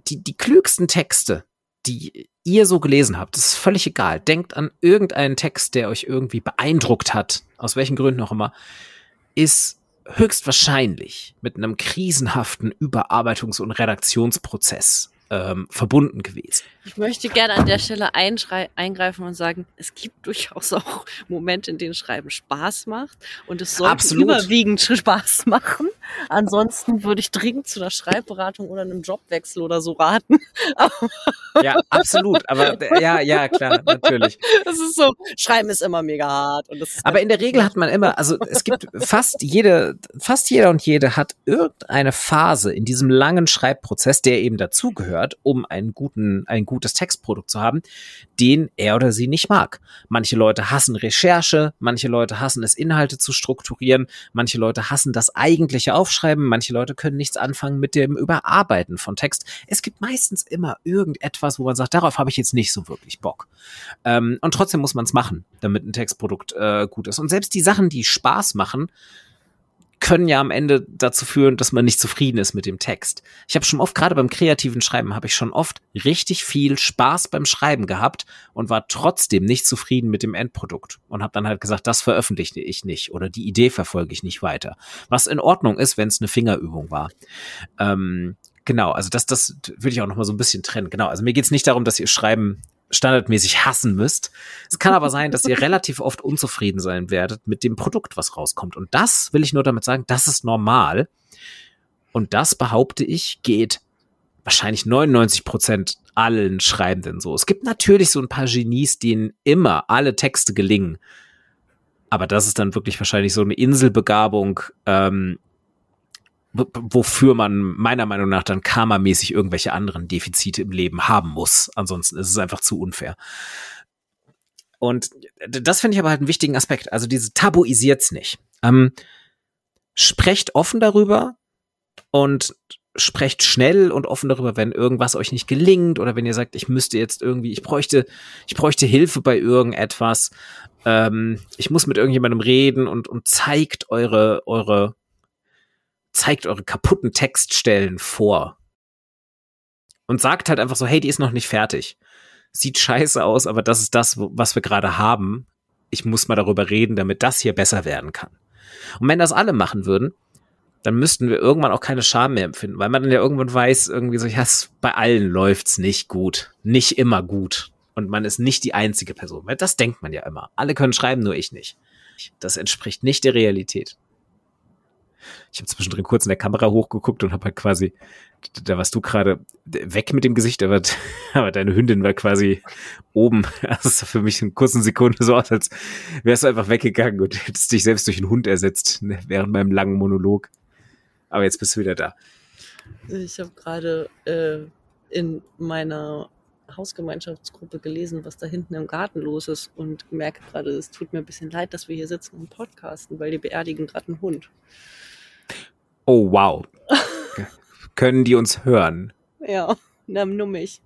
Die, die klügsten Texte, die ihr so gelesen habt, das ist völlig egal. Denkt an irgendeinen Text, der euch irgendwie beeindruckt hat, aus welchen Gründen auch immer, ist höchstwahrscheinlich mit einem krisenhaften Überarbeitungs- und Redaktionsprozess ähm, verbunden gewesen. Ich möchte gerne an der Stelle eingreifen und sagen, es gibt durchaus auch Momente, in denen Schreiben Spaß macht und es sollte Absolut. überwiegend [LAUGHS] Spaß machen. Ansonsten würde ich dringend zu einer Schreibberatung oder einem Jobwechsel oder so raten. [LAUGHS] ja, absolut. Aber ja, ja, klar, natürlich. Es ist so, Schreiben ist immer mega hart. Und das Aber in der Regel hat man immer, also es gibt fast jede, fast jeder und jede hat irgendeine Phase in diesem langen Schreibprozess, der eben dazugehört, um einen guten, einen guten gutes Textprodukt zu haben, den er oder sie nicht mag. Manche Leute hassen Recherche, manche Leute hassen es, Inhalte zu strukturieren, manche Leute hassen das eigentliche Aufschreiben, manche Leute können nichts anfangen mit dem Überarbeiten von Text. Es gibt meistens immer irgendetwas, wo man sagt, darauf habe ich jetzt nicht so wirklich Bock. Ähm, und trotzdem muss man es machen, damit ein Textprodukt äh, gut ist. Und selbst die Sachen, die Spaß machen, können ja am Ende dazu führen, dass man nicht zufrieden ist mit dem Text. Ich habe schon oft, gerade beim kreativen Schreiben, habe ich schon oft richtig viel Spaß beim Schreiben gehabt und war trotzdem nicht zufrieden mit dem Endprodukt und habe dann halt gesagt, das veröffentliche ich nicht oder die Idee verfolge ich nicht weiter. Was in Ordnung ist, wenn es eine Fingerübung war. Ähm, genau, also das, das würde ich auch noch mal so ein bisschen trennen. Genau, also mir geht's nicht darum, dass ihr Schreiben standardmäßig hassen müsst. Es kann aber sein, dass ihr [LAUGHS] relativ oft unzufrieden sein werdet mit dem Produkt, was rauskommt. Und das will ich nur damit sagen, das ist normal. Und das behaupte ich, geht wahrscheinlich 99 Prozent allen Schreibenden so. Es gibt natürlich so ein paar Genies, denen immer alle Texte gelingen. Aber das ist dann wirklich wahrscheinlich so eine Inselbegabung, ähm, wofür man meiner Meinung nach dann karmamäßig irgendwelche anderen Defizite im Leben haben muss. Ansonsten ist es einfach zu unfair. Und das finde ich aber halt einen wichtigen Aspekt. Also diese tabuisiert's nicht. Ähm, sprecht offen darüber und sprecht schnell und offen darüber, wenn irgendwas euch nicht gelingt oder wenn ihr sagt, ich müsste jetzt irgendwie, ich bräuchte, ich bräuchte Hilfe bei irgendetwas. Ähm, ich muss mit irgendjemandem reden und, und zeigt eure, eure zeigt eure kaputten Textstellen vor. Und sagt halt einfach so, hey, die ist noch nicht fertig. Sieht scheiße aus, aber das ist das, was wir gerade haben. Ich muss mal darüber reden, damit das hier besser werden kann. Und wenn das alle machen würden, dann müssten wir irgendwann auch keine Scham mehr empfinden, weil man dann ja irgendwann weiß, irgendwie so, ja, bei allen läuft's nicht gut. Nicht immer gut. Und man ist nicht die einzige Person. Weil das denkt man ja immer. Alle können schreiben, nur ich nicht. Das entspricht nicht der Realität. Ich habe zwischendrin kurz in der Kamera hochgeguckt und habe halt quasi, da warst du gerade weg mit dem Gesicht, aber, [LAUGHS] aber deine Hündin war quasi oben. [LAUGHS] Das sah für mich in kurzen Sekunde so aus, als wärst du einfach weggegangen und hättest dich selbst durch einen Hund ersetzt ne, während meinem langen Monolog. Aber jetzt bist du wieder da. Ich habe gerade äh, in meiner Hausgemeinschaftsgruppe gelesen, was da hinten im Garten los ist und merke gerade, es tut mir ein bisschen leid, dass wir hier sitzen und podcasten, weil die beerdigen gerade einen Hund. Oh, wow. [LAUGHS] Können die uns hören? Ja, nur mich.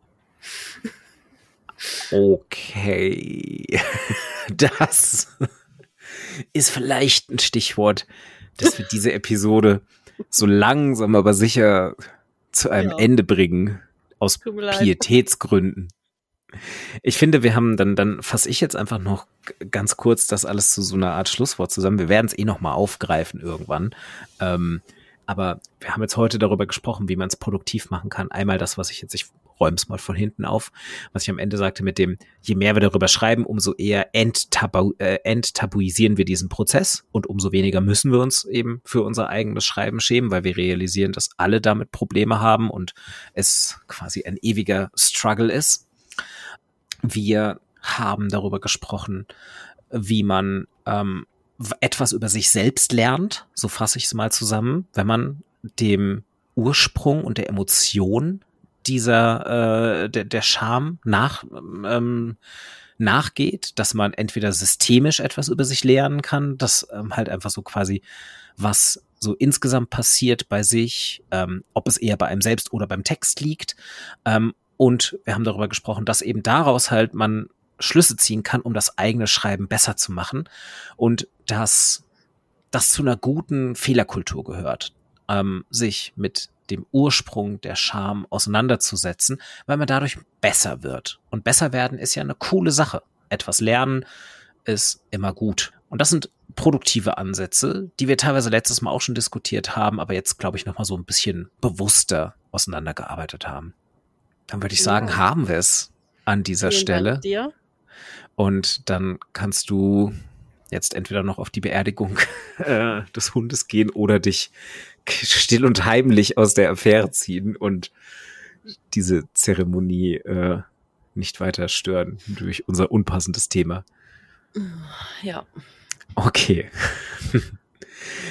Okay. Das ist vielleicht ein Stichwort, dass wir diese Episode so langsam aber sicher zu einem ja. Ende bringen. Aus Pietätsgründen. Ich finde, wir haben dann, dann fasse ich jetzt einfach noch ganz kurz das alles zu so einer Art Schlusswort zusammen. Wir werden es eh noch mal aufgreifen irgendwann. Ähm, aber wir haben jetzt heute darüber gesprochen, wie man es produktiv machen kann. Einmal das, was ich jetzt, ich räume es mal von hinten auf, was ich am Ende sagte mit dem, je mehr wir darüber schreiben, umso eher enttabu äh, enttabuisieren wir diesen Prozess und umso weniger müssen wir uns eben für unser eigenes Schreiben schämen, weil wir realisieren, dass alle damit Probleme haben und es quasi ein ewiger Struggle ist. Wir haben darüber gesprochen, wie man ähm, etwas über sich selbst lernt, so fasse ich es mal zusammen, wenn man dem Ursprung und der Emotion dieser äh, der, der Scham nach ähm, nachgeht, dass man entweder systemisch etwas über sich lernen kann, dass ähm, halt einfach so quasi was so insgesamt passiert bei sich, ähm, ob es eher bei einem selbst oder beim Text liegt. Ähm, und wir haben darüber gesprochen, dass eben daraus halt man Schlüsse ziehen kann, um das eigene Schreiben besser zu machen und dass das zu einer guten Fehlerkultur gehört, ähm, sich mit dem Ursprung der Scham auseinanderzusetzen, weil man dadurch besser wird. Und besser werden ist ja eine coole Sache. Etwas lernen ist immer gut. Und das sind produktive Ansätze, die wir teilweise letztes Mal auch schon diskutiert haben, aber jetzt, glaube ich, nochmal so ein bisschen bewusster auseinandergearbeitet haben. Dann würde ich sagen, ja. haben wir es an dieser Vielen Stelle. Dir. Und dann kannst du jetzt entweder noch auf die Beerdigung [LAUGHS] äh, des Hundes gehen oder dich still und heimlich aus der Affäre ziehen und diese Zeremonie äh, nicht weiter stören durch unser unpassendes Thema. Ja. Okay.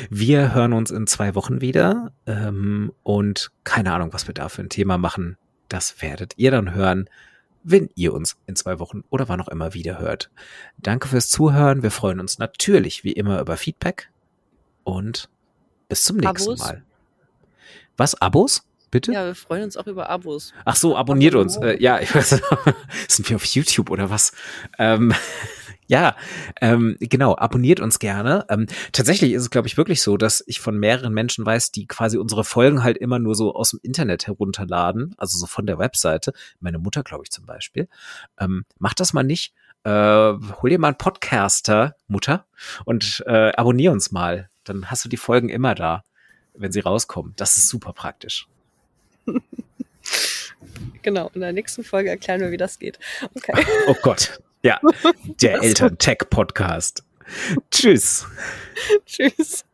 Wir hören uns in zwei Wochen wieder ähm, und keine Ahnung, was wir da für ein Thema machen. Das werdet ihr dann hören wenn ihr uns in zwei Wochen oder wann auch immer wieder hört. Danke fürs Zuhören. Wir freuen uns natürlich wie immer über Feedback und bis zum nächsten Abos. Mal. Was? Abos? Bitte? Ja, wir freuen uns auch über Abos. Ach so, abonniert uns. Äh, ja, ich weiß, [LAUGHS] sind wir auf YouTube oder was? Ähm, [LAUGHS] ja, ähm, genau, abonniert uns gerne. Ähm, tatsächlich ist es, glaube ich, wirklich so, dass ich von mehreren Menschen weiß, die quasi unsere Folgen halt immer nur so aus dem Internet herunterladen, also so von der Webseite. Meine Mutter, glaube ich, zum Beispiel. Ähm, macht das mal nicht. Äh, hol dir mal einen Podcaster, Mutter, und äh, abonnier uns mal. Dann hast du die Folgen immer da, wenn sie rauskommen. Das ist super praktisch. [LAUGHS] Genau, in der nächsten Folge erklären wir, wie das geht. Okay. [LAUGHS] Oh Gott. Ja, der [LAUGHS] Eltern-Tech-Podcast. Tschüss. Tschüss.